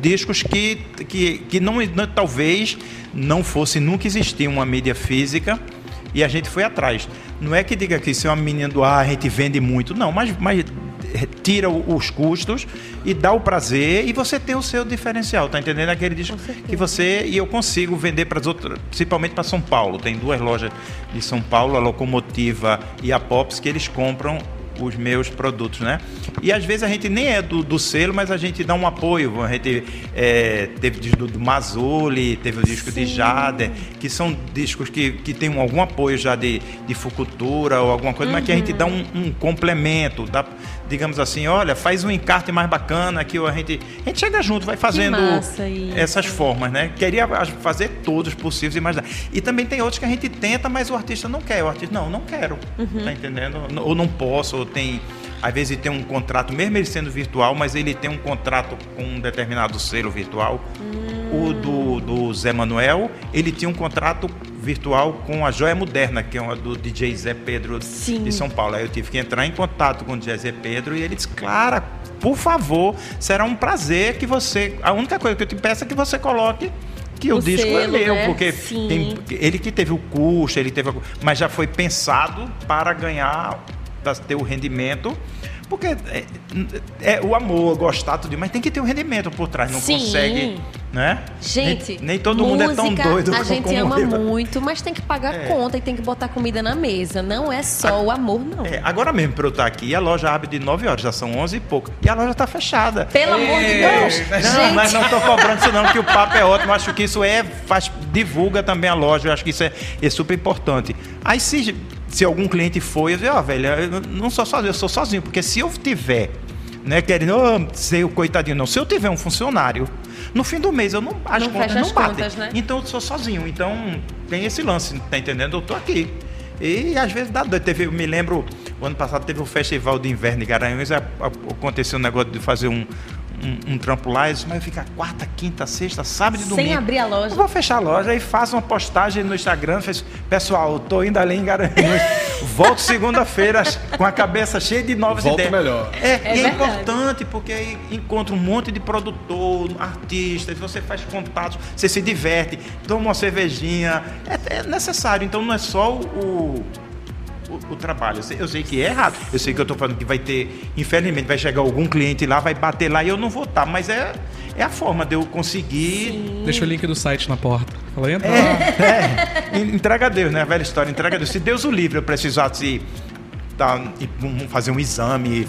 discos que, que, que não, não, talvez não fosse nunca existir uma mídia física e a gente foi atrás. Não é que diga que se é uma menina do ar a gente vende muito, não, mas, mas tira os custos e dá o prazer e você tem o seu diferencial, tá entendendo? Aquele disco que você e eu consigo vender para as outras, principalmente para São Paulo. Tem duas lojas de São Paulo, a Locomotiva e a Pops, que eles compram os meus produtos, né? E às vezes a gente nem é do, do selo, mas a gente dá um apoio. A gente é, teve disco do Mazzoli, teve o disco Sim. de Jader, que são discos que, que tem algum apoio já de, de Fucultura ou alguma coisa, uhum. mas que a gente dá um, um complemento, dá, digamos assim, olha, faz um encarte mais bacana que a gente, a gente chega junto, vai fazendo essas formas, né? Queria fazer todos possíveis e mais. E também tem outros que a gente tenta, mas o artista não quer. O artista, não, não quero. Uhum. Tá entendendo? Ou não posso, ou tem. Às vezes tem um contrato, mesmo ele sendo virtual, mas ele tem um contrato com um determinado selo virtual. Hum. O do, do Zé Manuel, ele tinha um contrato virtual com a Joia Moderna, que é uma do DJ Zé Pedro Sim. de São Paulo. Aí eu tive que entrar em contato com o DJ Zé Pedro e ele disse, Clara, por favor, será um prazer que você. A única coisa que eu te peço é que você coloque que o, O disco é selo, meu, né? porque tem- ele que teve o custo, ele teve, a- mas já foi pensado para ganhar, para ter o rendimento, porque é, é o amor, gostar tudo, mas tem que ter o rendimento por trás, não Sim. consegue, né? Gente, nem, nem todo mundo é tão música doido A gente como ama eu. muito, mas tem que pagar É. conta e tem que botar comida na mesa. Não é só o amor, não. É, agora mesmo para eu estar aqui, a loja abre de 9 horas, já são 11 e pouco, e a loja está fechada. Pelo amor de Deus. Não, gente, mas não estou cobrando isso não, que o papo é ótimo. Acho que isso é faz, divulga também a loja. Eu acho que isso é, é super importante. Aí se, se algum cliente for, eu digo, ó, velho, eu não sou sozinho, eu sou sozinho, porque se eu tiver, né, querendo oh, ser o coitadinho, não, se eu tiver um funcionário, no fim do mês eu não as Não contas fecha as não batem. contas, né? Então eu sou sozinho. Então tem esse lance, tá entendendo? Eu tô aqui. E às vezes dá doido. Teve, eu me lembro, o ano passado teve um festival de inverno em Garanhuns, aconteceu um negócio de fazer um, um, um trampo lá, eu disse, mas fica quarta, quinta, sexta, sábado e Sem domingo. abrir a loja. Eu vou fechar a loja e faço uma postagem no Instagram. Fez, Pessoal, tô indo ali em Garanhuns. <laughs> Volto segunda-feira com a cabeça cheia de novas Volto ideias. melhor. É, É e é importante porque aí encontra um monte de produtor, artistas, você faz contatos, você se diverte, toma uma cervejinha. É, é necessário. Então não é só o, o, o trabalho. Eu sei, eu sei que é errado. Eu sei que eu estou falando que vai ter, infelizmente, vai chegar algum cliente lá, vai bater lá e eu não vou estar. Mas é, é a forma de eu conseguir. Deixa o link do site na porta. Fala, entra. É, é. Entrega a Deus, né? A velha história, entrega a Deus. Se Deus o livre, eu precisasse pra um- fazer um exame,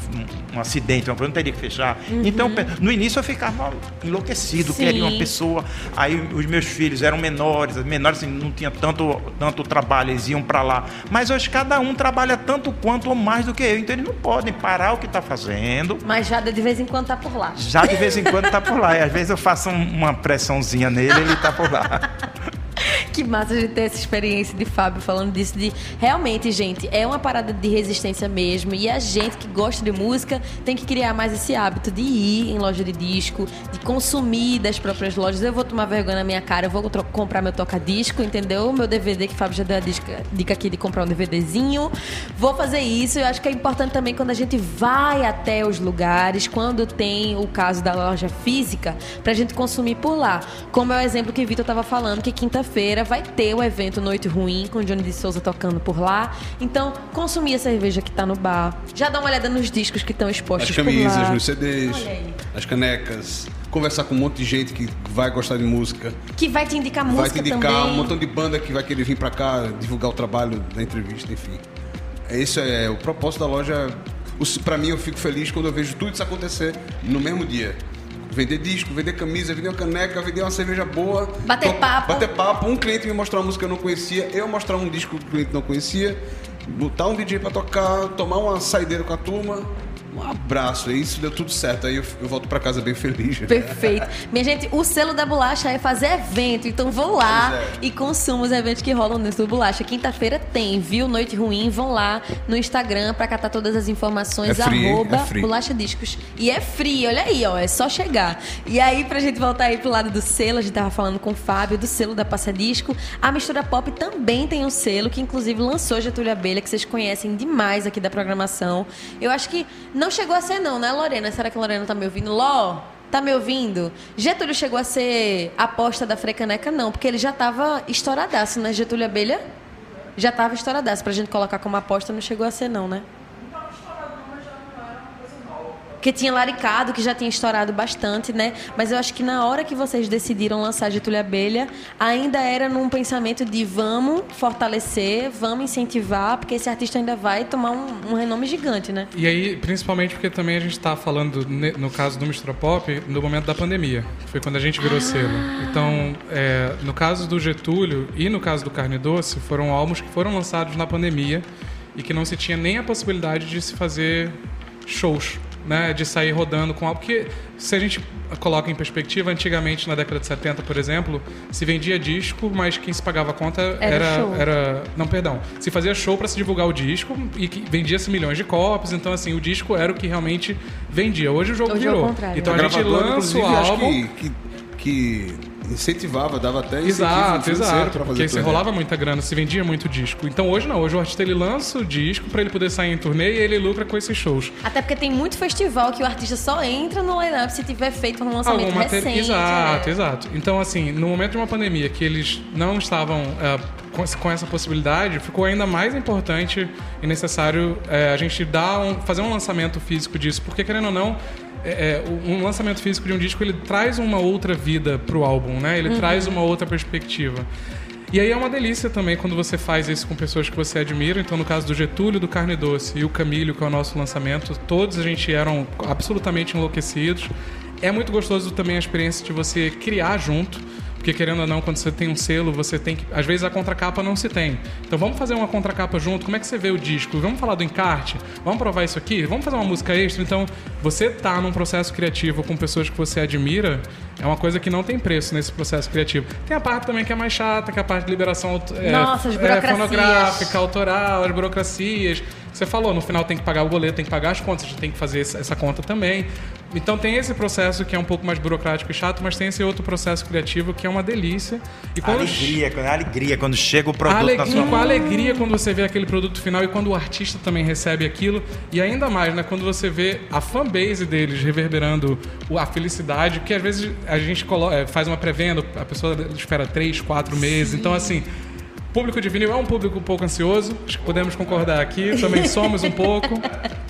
um, um acidente, uma coisa, não teria que fechar. Então, pe- no início eu ficava enlouquecido, Sim. queria uma pessoa. Aí os meus filhos eram menores, menores assim, não tinha tanto, tanto trabalho, eles iam para lá. Mas hoje cada um trabalha tanto quanto ou mais do que eu. Então eles não podem parar o que está fazendo. Mas já de vez em quando tá por lá. Já de vez em quando tá <laughs> por lá. E às vezes eu faço um- uma pressãozinha nele, ele tá por lá. <laughs> Que massa de ter essa experiência de Fábio falando disso. De realmente, gente, é uma parada de resistência mesmo. E a gente que gosta de música tem que criar mais esse hábito de ir em loja de disco, de consumir das próprias lojas. Eu vou tomar vergonha na minha cara, eu vou comprar meu toca-disco, entendeu? Meu DVD, que o Fábio já deu a dica aqui de comprar um DVDzinho. Vou fazer isso. Eu acho que é importante também quando a gente vai até os lugares, quando tem o caso da loja física, pra gente consumir por lá. Como é o exemplo que o Vitor tava falando, que quinta-feira vai ter o evento Noite Ruim, com o Johnny de Souza tocando por lá. Então, consumir a cerveja que tá no bar. Já dá uma olhada nos discos que estão expostos As camisas, nos CDs, as canecas, conversar com um monte de gente que vai gostar de música, Que vai te indicar vai música te indicar também. um montão de banda que vai querer vir pra cá divulgar o trabalho da entrevista, enfim. Esse é o propósito da loja. Pra mim, eu fico feliz quando eu vejo tudo isso acontecer no mesmo dia. Vender disco, vender camisa, vender uma caneca, vender uma cerveja boa. Bater papo. Bater papo. Um cliente me mostrar uma música que eu não conhecia, eu mostrar um disco que o cliente não conhecia, botar um DJ pra tocar, tomar uma saideira com a turma. Um abraço, e isso deu tudo certo. Aí eu, eu volto pra casa bem feliz. Perfeito. Minha gente, o selo da bolacha é fazer evento, então vão lá é. e consumam os eventos que rolam dentro do bolacha. Quinta-feira tem, viu? Noite Ruim, vão lá no Instagram pra catar todas as informações, É free, arroba é bolacha discos. E é free, olha aí, ó, é só chegar. E aí, pra gente voltar aí pro lado do selo, a gente tava falando com o Fábio do selo da Passa Disco. A Mistura Pop também tem um selo que inclusive lançou Getúlio Abelha, que vocês conhecem demais aqui da programação. Eu acho que não chegou a ser não, né, Lorena? Será que a Lorena tá me ouvindo? Ló, tá me ouvindo? Getúlio chegou a ser aposta da Frecaneca? Não, porque ele já tava estouradaço, né, Getúlio Abelha? Já tava estouradaço. Pra gente colocar como aposta, não chegou a ser não, né? Porque tinha Laricado, que já tinha estourado bastante, né? Mas eu acho que na hora que vocês decidiram lançar Getúlio Abelha, ainda era num pensamento de vamos fortalecer, vamos incentivar, porque esse artista ainda vai tomar um, um renome gigante, né? E aí, principalmente porque também a gente está falando, no caso do Mistura Pop, no momento da pandemia. que Foi quando a gente virou selo. Então, é, no caso do Getúlio e no caso do Carne Doce, foram álbuns que foram lançados na pandemia e que não se tinha nem a possibilidade de se fazer shows, né? De sair rodando com álbum. Porque se a gente coloca em perspectiva, antigamente, na década de 70, por exemplo, se vendia disco, mas quem se pagava a conta Era era, show. era não, perdão. Se fazia show para se divulgar o disco e que vendia-se milhões de cópias, então assim, o disco era o que realmente vendia. Hoje o jogo Hoje é o virou. contrário. então A a gente lança o álbum. que, que, que incentivava, dava até Exato, exato. pra fazer Porque se rolava muita grana, se vendia muito disco. Então hoje não, hoje o artista ele lança o disco pra ele poder sair em turnê e ele lucra com esses shows. Até porque tem muito festival que o artista só entra no line-up se tiver feito um lançamento Algum materi- recente. Exato, né? exato. Então, assim, no momento de uma pandemia que eles não estavam com, esse- com essa possibilidade, ficou ainda mais importante e necessário eh, a gente dar um- fazer um lançamento físico disso. Porque, querendo ou não, é, é, um lançamento físico de um disco ele traz uma outra vida pro álbum, né? Ele traz uma outra perspectiva. E aí é uma delícia também quando você faz isso com pessoas que você admira. Então, no caso do Getúlio, do Carne Doce e o Camilo, que é o nosso lançamento, todos a gente eram absolutamente enlouquecidos. É muito gostoso também a experiência de você criar junto. Porque querendo ou não, quando você tem um selo, você tem que. Às vezes a contracapa não se tem. Então vamos fazer uma contracapa junto. Como é que você vê o disco? Vamos falar do encarte? Vamos provar isso aqui? Vamos fazer uma música extra? Então, você tá num processo criativo com pessoas que você admira, é uma coisa que não tem preço nesse processo criativo. Tem a parte também que é mais chata, que é a parte de liberação é, Nossa, é, fonográfica, autoral, as burocracias. Você falou, no final tem que pagar o boleto, tem que pagar as contas, a gente tem que fazer essa conta também. Então tem esse processo que é um pouco mais burocrático e chato, mas tem esse outro processo criativo que é uma delícia. E quando Alegria, quando- alegria quando chega o produto a na alegria, sua com mão. a alegria quando você vê aquele produto final e quando o artista também recebe aquilo. E ainda mais, né? Quando você vê a fanbase deles reverberando a felicidade, que às vezes a gente eh, faz uma pré-venda, a pessoa espera três, quatro meses. Então, assim. Público de vinil é um público um pouco ansioso, acho que podemos concordar aqui, também somos um pouco,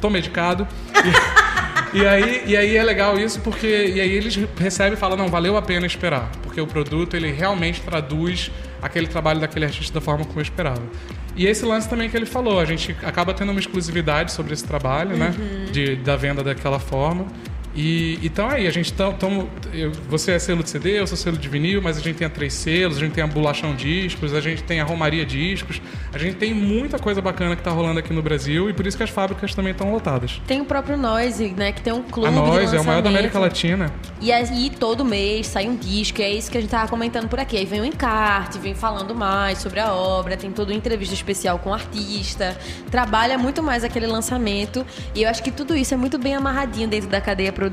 tô medicado. E, <laughs> e aí, e aí é legal isso porque e aí eles recebem e falam, não, valeu a pena esperar, porque o produto ele realmente traduz aquele trabalho daquele artista da forma como eu esperava. E esse lance também que ele falou, a gente acaba tendo uma exclusividade sobre esse trabalho, né? De, da venda daquela forma. E então aí, a gente tá, tamo, eu- você é selo de CD, eu sou selo de vinil, mas a gente tem a três selos, a gente tem a Bolachão Discos, a gente tem a Romaria Discos, a gente tem muita coisa bacana que tá rolando aqui no Brasil e por isso que as fábricas também estão lotadas. Tem o próprio Noise, né? Que tem um clube A Nós é o maior da. América Latina. E aí todo mês sai um disco, e é isso que a gente tava comentando por aqui. Aí vem o encarte, vem falando mais sobre a obra, tem toda uma entrevista especial com o artista, trabalha muito mais aquele lançamento. E eu acho que tudo isso é muito bem amarradinho dentro da cadeia produtiva,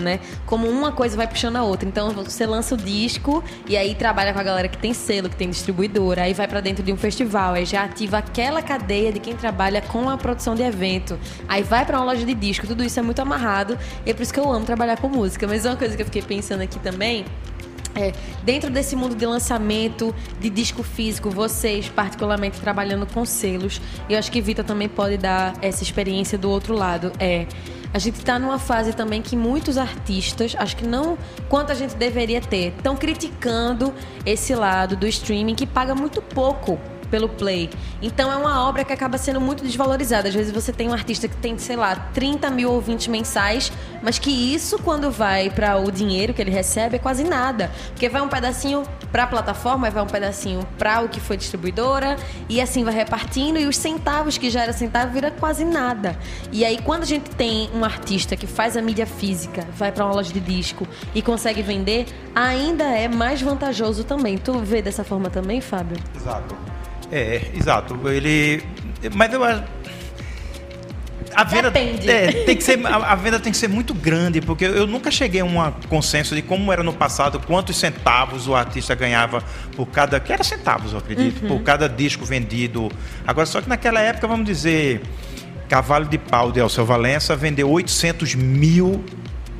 né? Como uma coisa vai puxando a outra. Então você lança o disco e aí trabalha com a galera que tem selo, que tem distribuidora, aí vai pra dentro de um festival, aí já ativa aquela cadeia de quem trabalha com a produção de evento. Aí vai pra uma loja de disco, tudo isso é muito amarrado. E é por isso que eu amo trabalhar com música. Mas uma coisa que eu fiquei pensando aqui também é, dentro desse mundo de lançamento de disco físico, vocês particularmente trabalhando com selos, eu acho que Vita também pode dar essa experiência do outro lado. É, a gente está numa fase também que muitos artistas, acho que não quanto a gente deveria ter, estão criticando esse lado do streaming que paga muito pouco pelo play. Então é uma obra que acaba sendo muito desvalorizada. Às vezes você tem um artista que tem, sei lá, 30 mil ouvintes mensais, mas que isso, quando vai para o dinheiro que ele recebe, é quase nada. Porque vai um pedacinho para a plataforma, vai um pedacinho para o que foi distribuidora, e assim vai repartindo, e os centavos que já era centavo vira quase nada. E aí, quando a gente tem um artista que faz a mídia física, vai para uma loja de disco e consegue vender, ainda é mais vantajoso também. Tu vê dessa forma também, Fábio? Exato. É, exato. Ele. Mas eu acho. A venda, é, tem que ser, a, a venda tem que ser muito grande, porque eu nunca cheguei a um consenso de como era no passado, quantos centavos o artista ganhava por cada. Que era centavos, eu acredito, por cada disco vendido. Agora, só que naquela época, vamos dizer, Cavalo de Pau de Elcio Valença vendeu 800 mil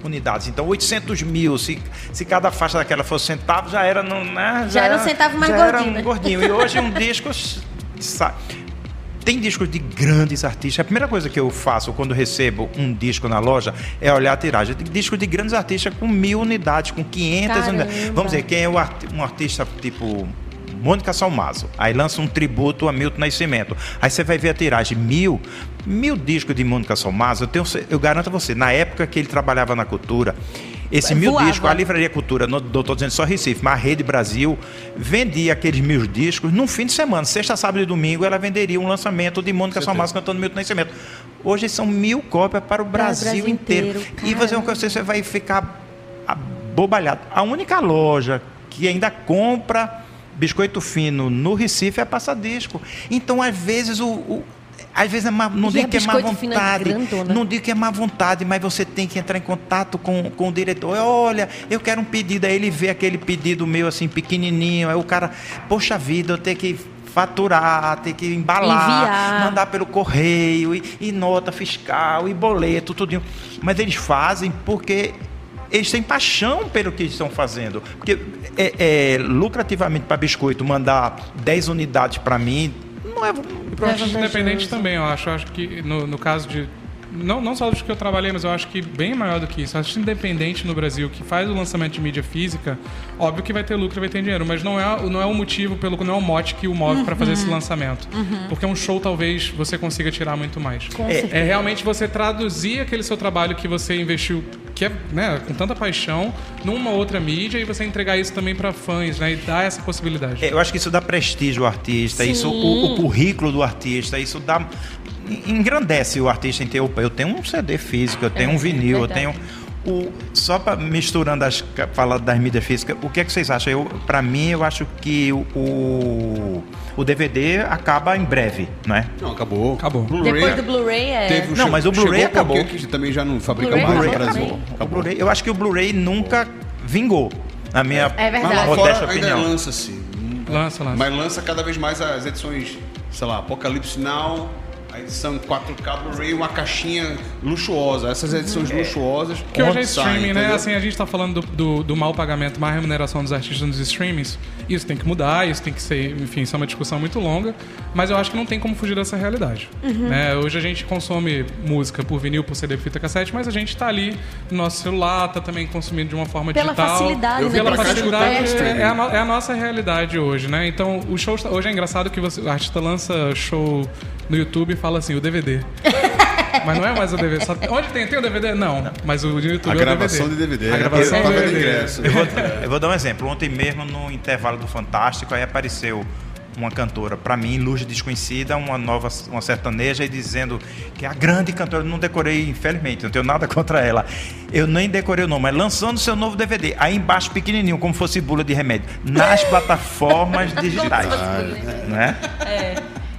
unidades. Então, 800 mil, se, se cada faixa daquela fosse centavos, já era. Não, né, Já era um centavo mais já gordinho, Era um né? gordinho. E hoje um disco. Tem discos de grandes artistas. A primeira coisa que eu faço quando recebo um disco na loja é olhar a tiragem. Tem discos de grandes artistas com mil unidades, com 500 Caramba. unidades. Vamos dizer, quem é o arti- um artista tipo Mônica Salmazo. Aí lança um tributo a Milton Nascimento. Aí você vai ver a tiragem mil, mil discos de Mônica Salmazo. Eu, tenho, eu garanto a você, na época que ele trabalhava na cultura, esse mil Voava. discos, a Livraria Cultura, não estou dizendo só Recife, mas a Rede Brasil vendia aqueles mil discos num fim de semana. Sexta, sábado e domingo ela venderia um lançamento de Mônica Salmazo cantando Milton Nascimento. Hoje são mil cópias para o Brasil, Brasil inteiro. inteiro, E você, você vai ficar abobalhado. A única loja que ainda compra biscoito fino no Recife é a Passadisco. Então, às vezes, o, o- Às vezes é má, não E digo a que é má vontade. grandona. Não digo que é má vontade, mas você tem que entrar em contato com, com o diretor. Olha, eu quero um pedido. Aí ele vê aquele pedido meu assim, pequenininho. Aí o cara, poxa vida, eu tenho que faturar, ter que embalar, Enviar. mandar pelo correio, e, e nota fiscal, e boleto, tudinho. Mas eles fazem porque eles têm paixão pelo que estão fazendo. Porque é, é, lucrativamente para biscoito mandar 10 unidades para mim, não é. E para artista vantajoso. independente também, eu acho. Eu acho que no, no caso de. Não, não só dos que eu trabalhei, mas eu acho que bem maior do que isso. Artista independente no Brasil que faz o lançamento de mídia física, óbvio que vai ter lucro e vai ter dinheiro, mas não é, não é o motivo, pelo não é o mote que o move para fazer esse lançamento. Porque um show talvez você consiga tirar muito mais. Com É, certeza. É realmente você traduzir aquele seu trabalho que você investiu, que é né, com tanta paixão, numa outra mídia e você entregar isso também para fãs, né? E dar essa possibilidade. É, Eu acho que isso dá prestígio ao artista, Sim. isso o, o currículo do artista, isso dá engrandece o artista em ter. Opa, eu tenho um CD físico, eu tenho um vinil, eu tenho o só para misturando as falando das mídias físicas, o que é que vocês acham? Eu, para mim, eu acho que o, o DVD acaba em breve, não é? Não, acabou. Acabou. Blu-ray Depois do Blu-ray é. Teve o Não, che- mas o Blu-ray acabou. que também já não fabrica Blu-ray mais no Brasil. O Acabou. Blu-ray, eu acho que o Blu-ray nunca vingou, na minha É verdade. Mas lá fora ainda opinião. lança-se. Lança, lança. Mas lança cada vez mais as edições, sei lá, Apocalipse Now, a edição 4K Blu-ray, uma caixinha luxuosa. Essas edições luxuosas. Que hoje é streaming, né? Assim, a gente tá falando do, do, do mau pagamento, má remuneração dos artistas nos streamings. Isso tem que mudar, isso tem que ser, enfim, isso é uma discussão muito longa. Mas eu acho que não tem como fugir dessa realidade. Uhum. né? Hoje a gente consome música por vinil, por CD, por fita cassete, mas a gente tá ali no nosso celular, tá também consumindo de uma forma Pela digital. facilidade, Eu né? Pela pra cá facilidade, é, é a, no- é a nossa realidade hoje, né? Então, o show está- hoje é engraçado que você, o artista lança show no YouTube e fala assim, o DVD. <laughs> Mas não é mais o DVD. Só, onde tem? Tem o DVD? Não. Mas o YouTube A é o gravação DVD. de DVD. A gravação do vendo DVD. ingresso. Eu vou, eu vou dar um exemplo. Ontem mesmo, no intervalo do Fantástico, aí apareceu uma cantora, para mim, luz desconhecida, uma nova, uma sertaneja, e dizendo que é a grande cantora, eu não decorei, infelizmente, não tenho nada <laughs> contra ela. Eu nem decorei o nome, mas lançando seu novo DVD, aí embaixo pequenininho, como fosse bula de remédio, nas <laughs> plataformas digitais, né?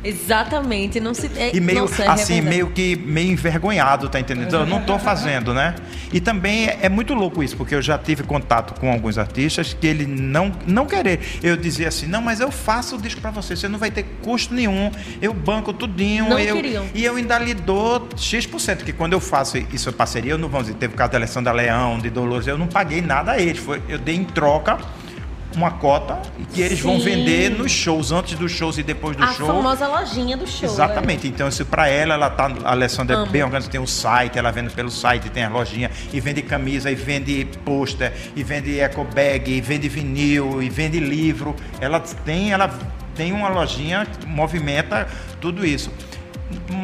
Exatamente. Não se. É, E meio nossa, é assim, meio que meio envergonhado, tá entendendo? Eu não tô fazendo, né? E também é, é muito louco isso, porque eu já tive contato com alguns artistas que ele não não querer. Eu dizia assim: "Não, mas eu faço o disco para você, você não vai ter custo nenhum. Eu banco tudinho, Não eu queriam. e eu ainda lhe dou X%, que quando eu faço isso em parceria, eu não vamos dizer, teve o caso da Alessandra Leão, de Dolores, eu não paguei nada a eles, foi eu dei em troca uma cota que eles vão Sim. vender nos shows, antes dos shows e depois do A show. famosa lojinha do show. Exatamente. Então, isso para ela, ela tá. A Alessandra Amo. é bem organizada, tem o site, ela vende pelo site, tem a lojinha, e vende camisa, e vende pôster, e vende eco bag, e vende vinil, e vende livro. Ela tem, ela tem uma lojinha que movimenta tudo isso.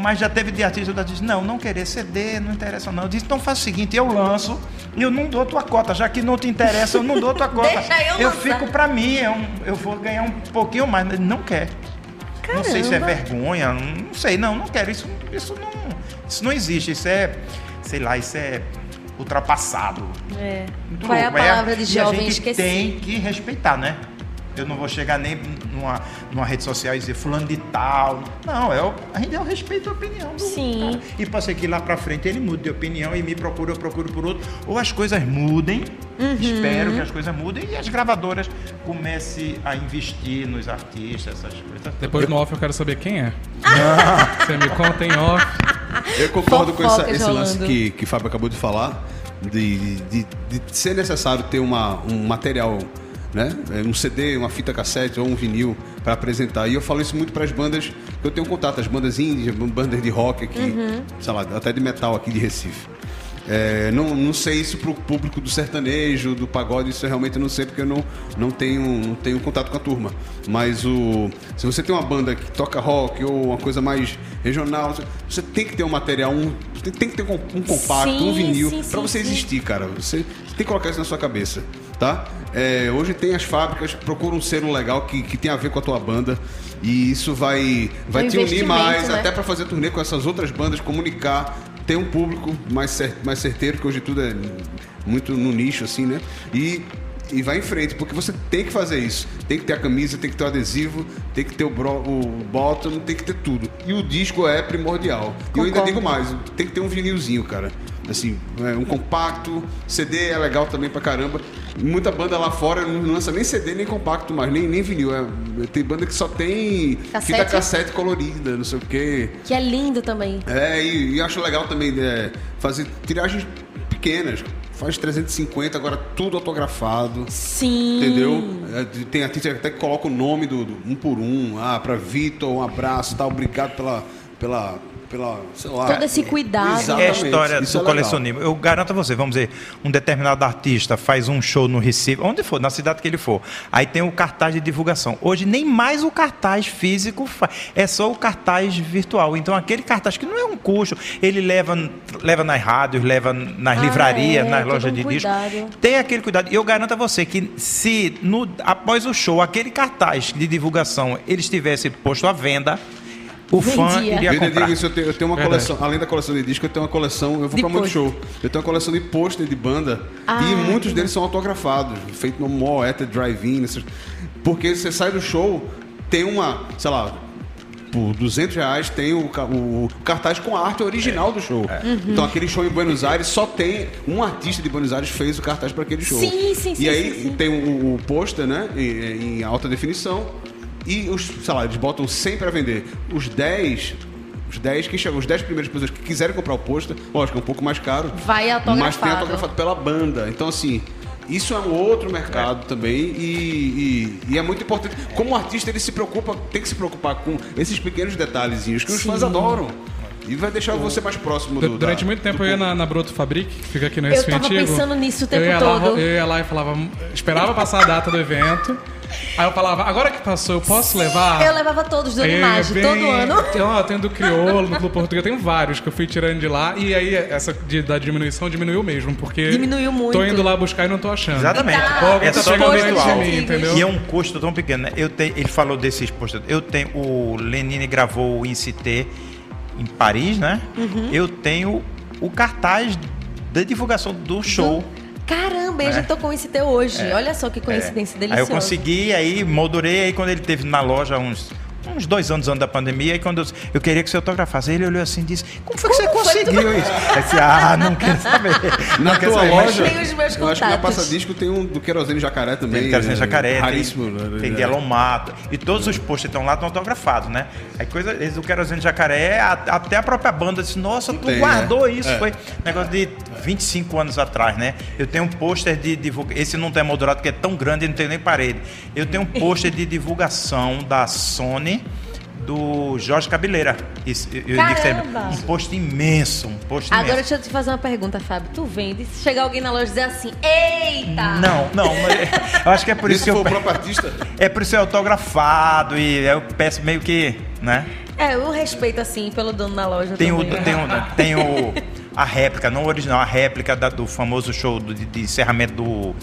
Mas já teve de artista que diz, não, não querer CD, não interessa não. Eu disse, então faz o seguinte, eu lanço e eu não dou tua cota, já que não te interessa, eu não dou tua <laughs> cota. Deixa eu eu lançar. fico para mim, é um- eu vou ganhar um pouquinho mais, mas não quer. Não sei se é Caramba. vergonha, não sei, não, não quero. Isso, isso, não, isso não existe, isso é, sei lá, isso é ultrapassado. É. Muito Qual é a louco. palavra de e jovem a gente esqueci? tem que respeitar, né? Eu não vou chegar nem numa, numa rede social e dizer fulano de tal. Não, é o, a gente é o respeito à opinião do Sim. cara. E pode ser que lá pra frente ele mude de opinião e me procure, eu procuro por outro. Ou as coisas mudem, Uhum. espero que as coisas mudem e as gravadoras comecem a investir nos artistas, essas coisas. Depois no off eu quero saber quem é. <laughs> Você me conta em off. Eu concordo com essa- esse lance que, que Fábio acabou de falar, de, de, de ser necessário ter uma, um material, né? um CD, uma fita cassete ou um vinil para apresentar. E eu falo isso muito para as bandas que eu tenho contato, as bandas índias, bandas de rock aqui, Uhum. sei lá, até de metal aqui de Recife. É, não, não sei isso pro público do sertanejo, do pagode, isso eu realmente não sei porque eu não, não, tenho, não tenho contato com a turma. Mas o, se você tem uma banda que toca rock ou uma coisa mais regional, você- tem que ter um material, um, tem, tem que ter um, compacto, Sim, um vinil, para você sim. existir, cara. Você, você tem que colocar isso na sua cabeça, tá? É, hoje tem as fábricas que procuram um selo legal que, que tem a ver com a tua banda e isso vai, vai um te unir mais, né? até para fazer turnê com essas outras bandas, comunicar, ter um público mais, cer mais certeiro, que hoje tudo é muito no nicho, assim, né? E e vai em frente, porque você tem que fazer isso. Tem que ter a camisa, tem que ter o adesivo, tem que ter o, bro, o bottom, tem que ter tudo. E o disco é primordial. E eu ainda Concordo. digo mais, tem que ter um vinilzinho, cara. Assim, é, um compacto, CD é legal também pra caramba. Muita banda lá fora não lança nem CD, nem compacto mais, nem, nem vinil. É, tem banda que só tem fita Cassete? cassete colorida, não sei o quê. Que é lindo também. É, e, e acho legal também é, fazer tiragens pequenas. Faz 350, agora tudo autografado. Sim. Entendeu? É, Tem artista que até que coloca o nome do, do um por um. Ah, pra Vitor, um abraço, tá? Obrigado pela. pela. Pela. sei lá. Todo esse cuidado. É a história isso do é colecionismo. Eu garanto a você, vamos dizer, um determinado artista faz um show no Recife, onde for, na cidade que ele for. Aí tem o cartaz de divulgação. Hoje nem mais o cartaz físico faz, é só o cartaz virtual. Então aquele cartaz que não é um custo, ele leva, leva nas rádios, leva nas Ah, livrarias, é, nas lojas um de disco. Tem aquele cuidado. E eu garanto a você que se no, após o show, aquele cartaz de divulgação, ele estivesse posto à venda, o fã Vendia. iria comprar. digo isso, eu tenho, eu tenho uma Verdade. coleção, além da coleção de disco, eu tenho uma coleção, eu vou De pra muito show. Eu tenho uma coleção de pôster de banda Ah, e muitos que deles são autografados, feito no at drive-in, essas- porque você sai do show, tem uma, sei lá, por 200 reais tem o, ca- o cartaz com a arte original do show. Uhum. Então aquele show em Buenos Aires só tem um artista de Buenos Aires fez o cartaz para aquele show. Sim, sim, sim, E aí sim, sim. tem o, o pôster, né, em, em alta definição. E os, sei lá, eles botam 100 para vender. Os 10, os 10 que chegam, os 10 primeiras pessoas que quiserem comprar o pôster, lógico, é um pouco mais caro. Vai Mas tem autografado. autografado pela banda. Então, assim, isso é um outro mercado também e, e- e é muito importante. Como artista, ele se preocupa, tem que se preocupar com esses pequenos detalhezinhos que os fãs adoram. E vai deixar você mais próximo do. Durante da- muito tempo do eu ia na, na Broto Fabric, que fica aqui no Eu Recife tava Antigo. pensando nisso o tempo eu ia Lá, todo. eu ia lá e falava, esperava passar a data do evento. Aí eu falava, agora que passou, eu posso levar? Eu levava todos do eu ia Animage, bem- todo ano. <laughs> Tem, ó, tem do Criolo, no Clube Português, tem vários que eu fui tirando de lá. E aí essa de- da diminuição diminuiu mesmo, porque. Diminuiu muito. Tô indo lá buscar e não tô achando. Exatamente. Tá. É tá só virtual. mim, antigos. entendeu? E é um custo tão pequeno. né? Eu tenho, ele falou desses postos. Eu tenho o Lenine gravou o Incité em Paris, né? Uhum. Eu tenho o cartaz da divulgação do show. Caramba, e a gente tocou esse teu hoje. Olha só que coincidência É. Aí deliciosa. eu consegui, aí moldurei, aí quando ele teve na loja uns uns dois anos antes da pandemia, aí quando eu, eu queria que você autografasse, ele olhou assim e disse, como foi que você Como foi conseguiu isso? Eu disse, ah, não quero saber. <laughs> Na não quero tua saber, loja, Tem os meus eu acho que na contatos. Passa-Disco tem um do Querosene Jacaré também. Tem Carcinha é, Jacaré, Raríssimo. tem, né? tem É. de. E todos os posters estão lá, estão autografados, né? Aí coisa, do Querosene Jacaré, a- até a própria banda disse, nossa, tu Tem, guardou é. isso. É. Foi negócio de 25 anos atrás, né? Eu tenho um pôster de divulgação. Esse não tem moldurado porque é tão grande e não tem nem parede. Eu tenho um pôster de divulgação da Sony. Do Jorge Cabeleira. Isso, eu, Caramba! um post imenso, um post Agora imenso. deixa eu te fazer uma pergunta, Fábio. Tu vende? Se chegar alguém na loja e dizer assim, eita! Não, não, mas eu acho que é por isso Esse que foi eu o próprio artista. É por isso é autografado e eu peço meio que, né? É, eu respeito assim pelo dono da loja Tem o, também. tem o, tem o a réplica, não o original, a réplica da- do famoso show de, de encerramento do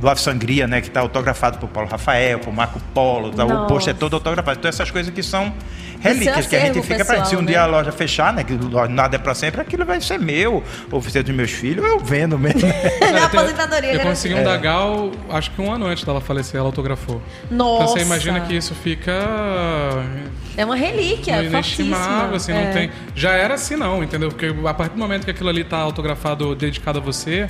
do Ave Sangria, né, que está autografado por Paulo Rafael, por Marco Polo, tá? o Nossa. post é todo autografado. Então essas coisas que são relíquias que a gente acervo fica para se um pessoal, dia né? a loja fechar, né, que nada é para sempre, aquilo vai ser meu, ou ser dos meus filhos, eu vendo mesmo. <laughs> Na aposentadoria, Eu né? consegui um da Gal, acho que um ano antes dela falecer, ela autografou. Nossa! Então você imagina que isso fica É uma relíquia, inestimável, fortíssima. assim, É. não tem. Já era assim, não, entendeu? Porque a partir do momento que aquilo ali tá autografado, dedicado a você.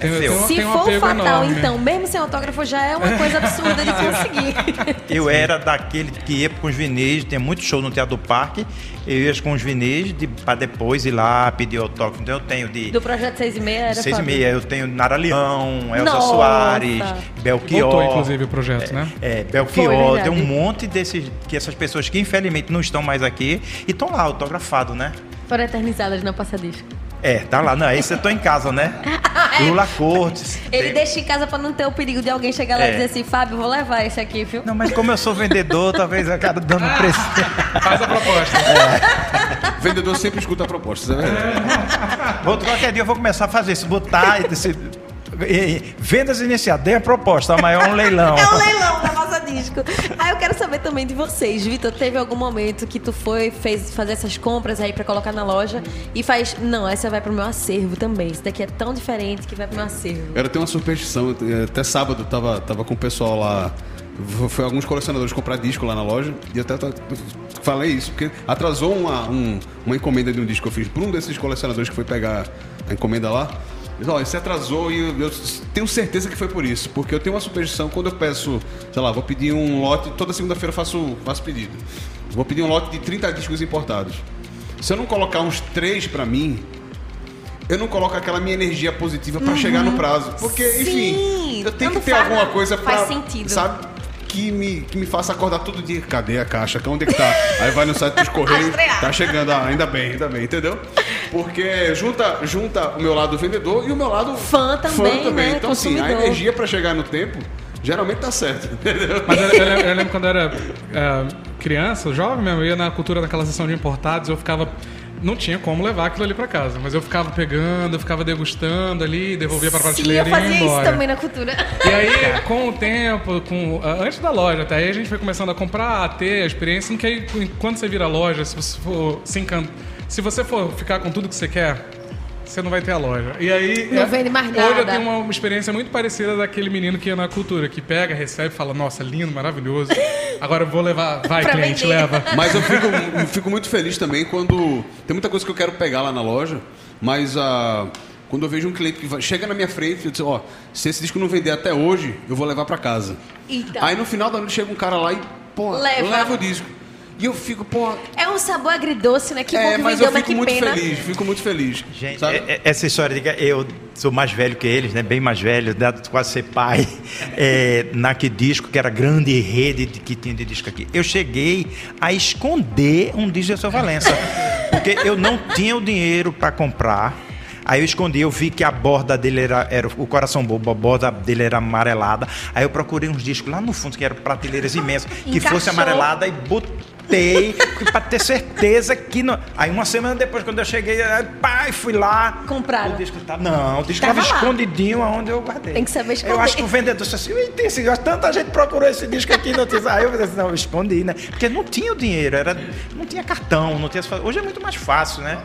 Tem, seu. tem Se um for fatal, enorme. então, mesmo sem autógrafo, já é uma coisa absurda de <laughs> conseguir. Eu era daquele que ia com os vinis, tem muito show no Teatro do Parque, eu ia com os vinis de, para depois ir lá pedir autógrafo. Então eu tenho de Do projeto 6 e meia era seis e Fábio? meia, eu tenho Nara Leão, Elza Nossa! Soares, Belchior. Voltou, inclusive, o projeto, né? É, Foi, Belchior, verdade. tem um monte desses, que essas pessoas que infelizmente não estão mais aqui e estão lá autografado, né? Foram eternizadas na passadisca. É, tá lá, não, esse eu tô em casa, né? <laughs> Lula Cortes. Ele tem- deixa em casa pra não ter o perigo de alguém chegar lá É. e dizer assim, Fábio, vou levar esse aqui, viu? Não, mas como eu sou vendedor, talvez eu acabe dando preço. Faz a proposta. O vendedor sempre escuta propostas, é verdade. Outro qualquer dia eu vou começar a fazer isso, botar esse, vendas iniciadas, dê a proposta, mas é um leilão. <laughs> É um leilão da passadisca. disco. Aí eu quero saber também de vocês. Vitor, teve algum momento que tu foi, fez fazer essas compras aí pra colocar na loja e faz, não, essa vai pro meu acervo também. Isso daqui é tão diferente que vai pro meu acervo. Eu tenho uma superstição, até sábado tava, tava com o pessoal lá. Foi alguns colecionadores comprar disco lá na loja e eu até falei isso, porque atrasou uma, um- uma encomenda de um disco que eu fiz para um desses colecionadores que foi pegar a encomenda lá. Ó, esse atrasou e eu, eu tenho certeza que foi por isso, porque eu tenho uma superstição quando eu peço, sei lá, vou pedir um lote, toda segunda-feira eu faço, faço pedido. Vou pedir um lote de 30 discos importados. Se eu não colocar uns três para mim, eu não coloco aquela minha energia positiva pra chegar no prazo. Porque, Sim, enfim, eu tenho que ter faz- alguma coisa pra. faz sentido. Sabe? Que me, que me faça acordar todo dia. Cadê a caixa? Onde é que tá? Aí vai no site dos <laughs> Correios. Tá chegando. Ah, ainda bem, ainda bem, entendeu? Porque junta, junta o meu lado vendedor e o meu lado Fã também, né? Então, assim, a Consumidor. energia pra chegar no tempo geralmente tá certo. Entendeu? Mas eu, eu lembro, eu lembro quando eu era é, criança, jovem mesmo, eu ia na cultura daquela sessão de importados, eu ficava. Não tinha como levar aquilo ali pra casa, mas eu ficava pegando, eu ficava degustando ali, devolvia pra Sim, eu prateleira e fazia ia isso embora. também na cultura. E aí, com o tempo, com, antes da loja, até aí a gente foi começando a comprar, a ter a experiência, em que aí, quando você vira a loja, se você for se encan- se você for ficar com tudo que você quer, você não vai ter a loja. E aí. Não é- vende mais Hoje eu nada. tenho uma experiência muito parecida daquele menino que ia na cultura, que pega, recebe e fala, nossa, lindo, maravilhoso. Agora eu vou levar. <laughs> Vai, cliente, vender. leva. <laughs> Mas eu fico, eu fico muito feliz também quando. Tem muita coisa que eu quero pegar lá na loja, mas ah, quando eu vejo um cliente que vai- chega na minha frente e diz: Ó, se esse disco não vender até hoje, eu vou levar pra casa. Então. Aí no final da noite chega um cara lá e, pô, Leva. leva o disco. E eu fico, pô. É um sabor agridoce, né? Que bom é, que mas vendeu, eu fico que muito pena. feliz, fico muito feliz. Gente, sabe? é- é- essa história de que eu sou mais velho que eles, né? Bem mais velho, dado quase ser pai, <laughs> é, naquele disco, que era a grande rede de- que tinha de disco aqui. Eu cheguei a esconder um disco de seu Valença, <laughs> porque eu não tinha o dinheiro para comprar. Aí eu escondi, eu vi que a borda dele era, era o coração bobo, a borda dele era amarelada. Aí eu procurei uns discos lá no fundo, que eram prateleiras imensas, que Encaixou. fosse amarelada e botei para ter certeza que não. Aí uma semana depois, quando eu cheguei, pai, fui lá. Compraram. O disco tá, não, o disco Tava estava lá. escondidinho aonde eu guardei. Tem que saber esconder. Eu acho que o vendedor disse assim, "Ih, tem esse, tanta gente procurou esse disco aqui, não tinha. Aí eu disse, não, eu escondi, né? Porque não tinha o dinheiro, era, não tinha cartão, não tinha. Hoje é muito mais fácil, né?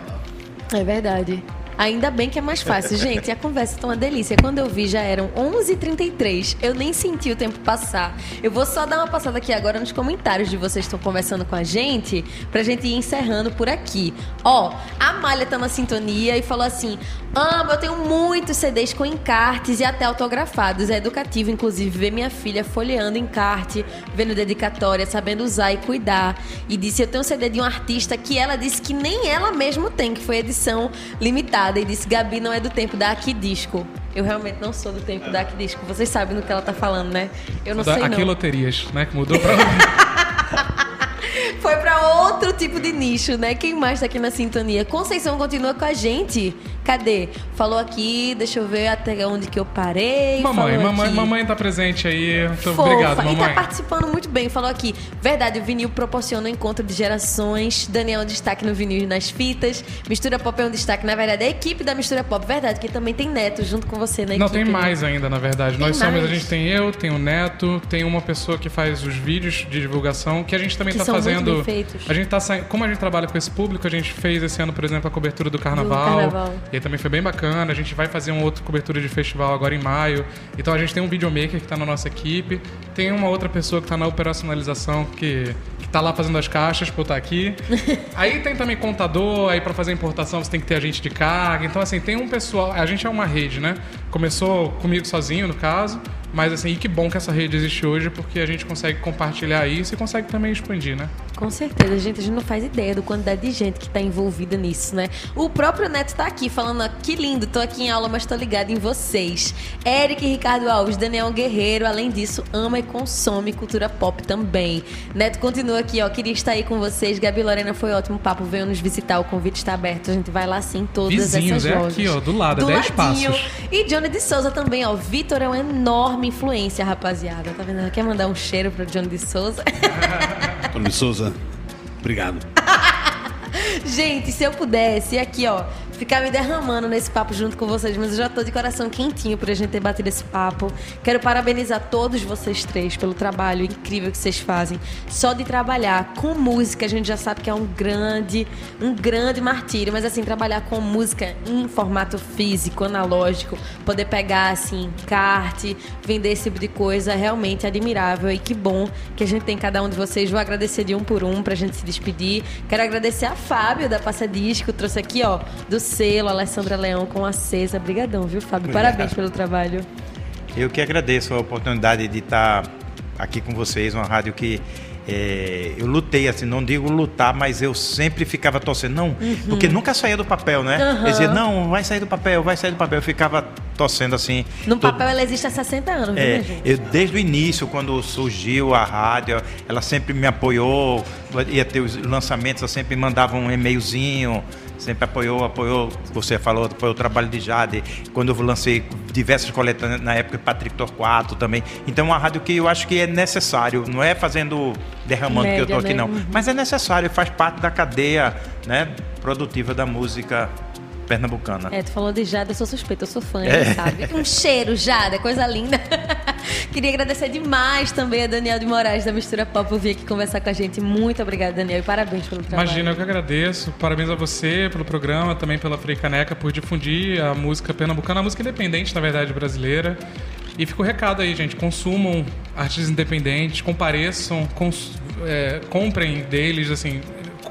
É verdade. Ainda bem que é mais fácil. Gente, a conversa tá uma delícia. Quando eu vi, já eram 11h33. Eu nem senti o tempo passar. Eu vou só dar uma passada aqui agora nos comentários de vocês que estão conversando com a gente, pra gente ir encerrando por aqui. Ó, a Malha tá na sintonia e falou assim: Amo, eu tenho muitos CDs com encartes e até autografados. É educativo, inclusive, ver minha filha folheando encarte, vendo dedicatória, sabendo usar e cuidar. E disse: Eu tenho um CD de um artista que ela disse que nem ela mesmo tem, que foi edição limitada. E disse: Gabi não é do tempo da Aquidisco. Eu realmente não sou do tempo da Aquidisco. Vocês sabem do que ela tá falando, né? Eu não Da, sei aqui não. loterias, né? Que mudou pra. <laughs> Foi outro tipo de nicho, né? Quem mais tá aqui na sintonia? Conceição continua com a gente. Cadê? Falou aqui, deixa eu ver até onde que eu parei. mamãe, mamãe, aqui. mamãe tá presente aí. Muito Fofa. obrigado, E tá mamãe. participando muito bem. Falou aqui. Verdade, o vinil proporciona um encontro de gerações. Daniel é um destaque no vinil e nas fitas. Mistura Pop é um destaque. Na verdade, é a equipe da Mistura Pop. Verdade, que também tem Neto junto com você na Não, equipe. tem né? mais ainda, na verdade. Tem Nós somos, a mais? gente tem eu, tem o Neto, tem uma pessoa que faz os vídeos de divulgação, que a gente também Que tá fazendo. A gente tá saindo. Como a gente trabalha com esse público, a gente fez esse ano, por exemplo, a cobertura do carnaval. carnaval. E também foi bem bacana. A gente vai fazer uma outra cobertura de festival agora em maio. Então a gente tem um videomaker que tá na nossa equipe. Tem uma outra pessoa que tá na operacionalização que, que tá lá fazendo as caixas pra eu estar aqui. <laughs> aí tem também contador, aí pra fazer importação você tem que ter agente de carga. Então, assim, tem um pessoal. A gente é uma rede, né? Começou comigo sozinho, no caso. Mas assim, e que bom que essa rede existe hoje, porque a gente consegue compartilhar isso e consegue também expandir, né? Com certeza, gente, a gente não faz ideia do quantidade de gente que tá envolvida nisso, né? O próprio Neto tá aqui falando, ó, que lindo, tô aqui em aula, mas tô ligado em vocês. Eric Ricardo Alves, Daniel Guerreiro, além disso, ama e consome cultura pop também. Neto continua aqui, ó, queria estar aí com vocês. Gabi Lorena, foi ótimo papo, venham nos visitar, o convite está aberto, a gente vai lá sim, todas Vizinhos, essas é lojas. aqui, ó, do lado, é 10 ladinho. passos. E Johnny de Souza também, ó, Vitor é uma enorme influência, rapaziada, tá vendo? Quer mandar um cheiro pro Johnny de Souza? <laughs> Tony Souza, obrigado. <laughs> Gente, se eu pudesse, aqui, ó, ficar me derramando nesse papo junto com vocês, mas eu já tô de coração quentinho por a gente ter batido esse papo. Quero parabenizar todos vocês três pelo trabalho incrível que vocês fazem. Só de trabalhar com música, a gente já sabe que é um grande, um grande martírio, mas assim, trabalhar com música em formato físico, analógico, poder pegar assim, kart, vender esse tipo de coisa, é realmente admirável e que bom que a gente tem cada um de vocês. Vou agradecer de um por um pra gente se despedir. Quero agradecer a Fábio da Passa Disco, trouxe aqui, ó, do selo Alessandra Leão com acesa. Obrigadão, viu, Fábio? Parabéns pelo trabalho. Eu que agradeço a oportunidade de estar aqui com vocês, uma rádio que é, eu lutei, assim, não digo lutar, mas eu sempre ficava torcendo, não, uhum. porque nunca saía do papel, né? Uhum. Eu dizia, não, vai sair do papel, vai sair do papel. Eu ficava torcendo assim. No todo... papel ela existe há 60 anos, é, viu, eu, Desde o início, quando surgiu a rádio, ela sempre me apoiou, ia ter os lançamentos, ela sempre mandava um e-mailzinho sempre apoiou, apoiou, você falou, apoiou o trabalho de Jade, quando eu lancei diversas coletâneas na época, Patrick Torquato também. Então, é uma rádio que eu acho que é necessário, não é fazendo, derramando Média, que eu estou aqui, né? não, uhum. mas é necessário, faz parte da cadeia né, produtiva da música pernambucana. É, tu falou de Jada, eu sou suspeita, eu sou fã, é. sabe? Um cheiro, Jada, coisa linda. <laughs> Queria agradecer demais também a Daniel de Moraes da Mistura Pop por vir aqui conversar com a gente. Muito obrigada, Daniel, e parabéns pelo trabalho. Imagina, eu que agradeço. Parabéns a você pelo programa, também pela Frei Caneca por difundir a música pernambucana, a música independente, na verdade, brasileira. E fica o recado aí, gente. Consumam artistas independentes, compareçam, cons é, comprem deles, assim,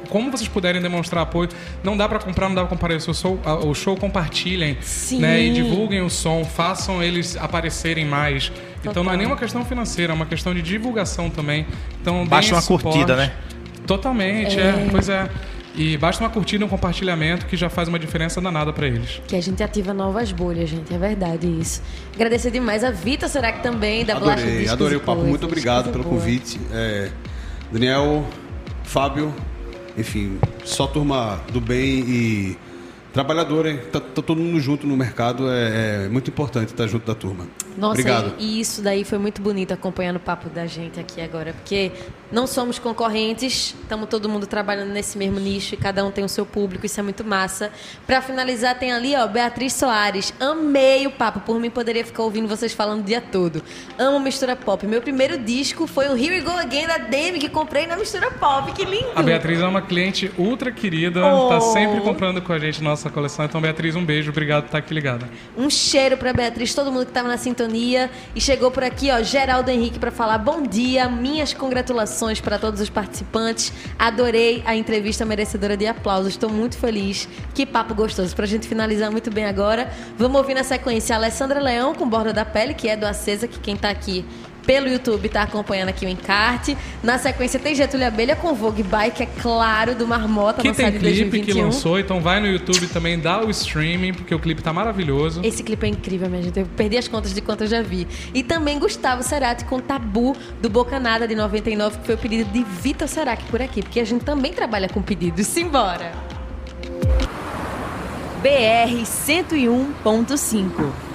como vocês puderem demonstrar apoio. Não dá para comprar, não dá para comparecer o show, o show compartilhem, Sim. né? E divulguem o som, façam eles aparecerem mais. Total. Então não é nenhuma questão financeira, é uma questão de divulgação também. Então baixa uma suporte. curtida, né? Totalmente, é. é. Pois é. E basta uma curtida e um compartilhamento que já faz uma diferença danada para eles. Que a gente ativa novas bolhas, gente. É verdade isso. Agradecer demais a Vita, será que também da Adorei, adorei o papo. Muito obrigado pelo boa. convite. É, Daniel, Fábio, enfim, só turma do bem e trabalhadora, hein? Tá, tá, todo mundo junto no mercado, é, é muito importante estar junto da turma. Nossa, Obrigado. E, e isso daí foi muito bonito acompanhando o papo da gente aqui agora, porque não somos concorrentes, estamos todo mundo trabalhando nesse mesmo nicho e cada um tem o seu público, isso é muito massa. Para finalizar, tem ali, ó, Beatriz Soares. Amei o papo, por mim poderia ficar ouvindo vocês falando o dia todo. Amo mistura pop. Meu primeiro disco foi o Here We Go Again da Demi, que comprei na mistura pop. Que lindo! A Beatriz é uma cliente ultra querida, tá oh. tá sempre comprando com a gente nossa coleção. Então, Beatriz, um beijo, obrigado por estar aqui ligada. Um cheiro para Beatriz, todo mundo que estava na sintonia sintonia e chegou por aqui, ó, Geraldo Henrique para falar bom dia, minhas congratulações para todos os participantes. Adorei a entrevista merecedora de aplausos. Estou muito feliz. Que papo gostoso. Para a gente finalizar muito bem agora, vamos ouvir na sequência a Alessandra Leão com Borda da Pele, que é do Acesa, que quem está aqui pelo YouTube tá acompanhando aqui o encarte. Na sequência tem Getúlio Abelha com Vogue Bike, é claro, do Marmota, que tem clipe que lançou, então vai no YouTube também, dá o streaming, porque o clipe tá maravilhoso. Esse clipe é incrível, minha gente. Eu perdi as contas de quanto eu já vi. E também Gustavo Cerati com Tabu, do Bocanada de 99, que foi o pedido de Vitor Cerati por aqui, porque a gente também trabalha com pedidos. Simbora! BR 101.5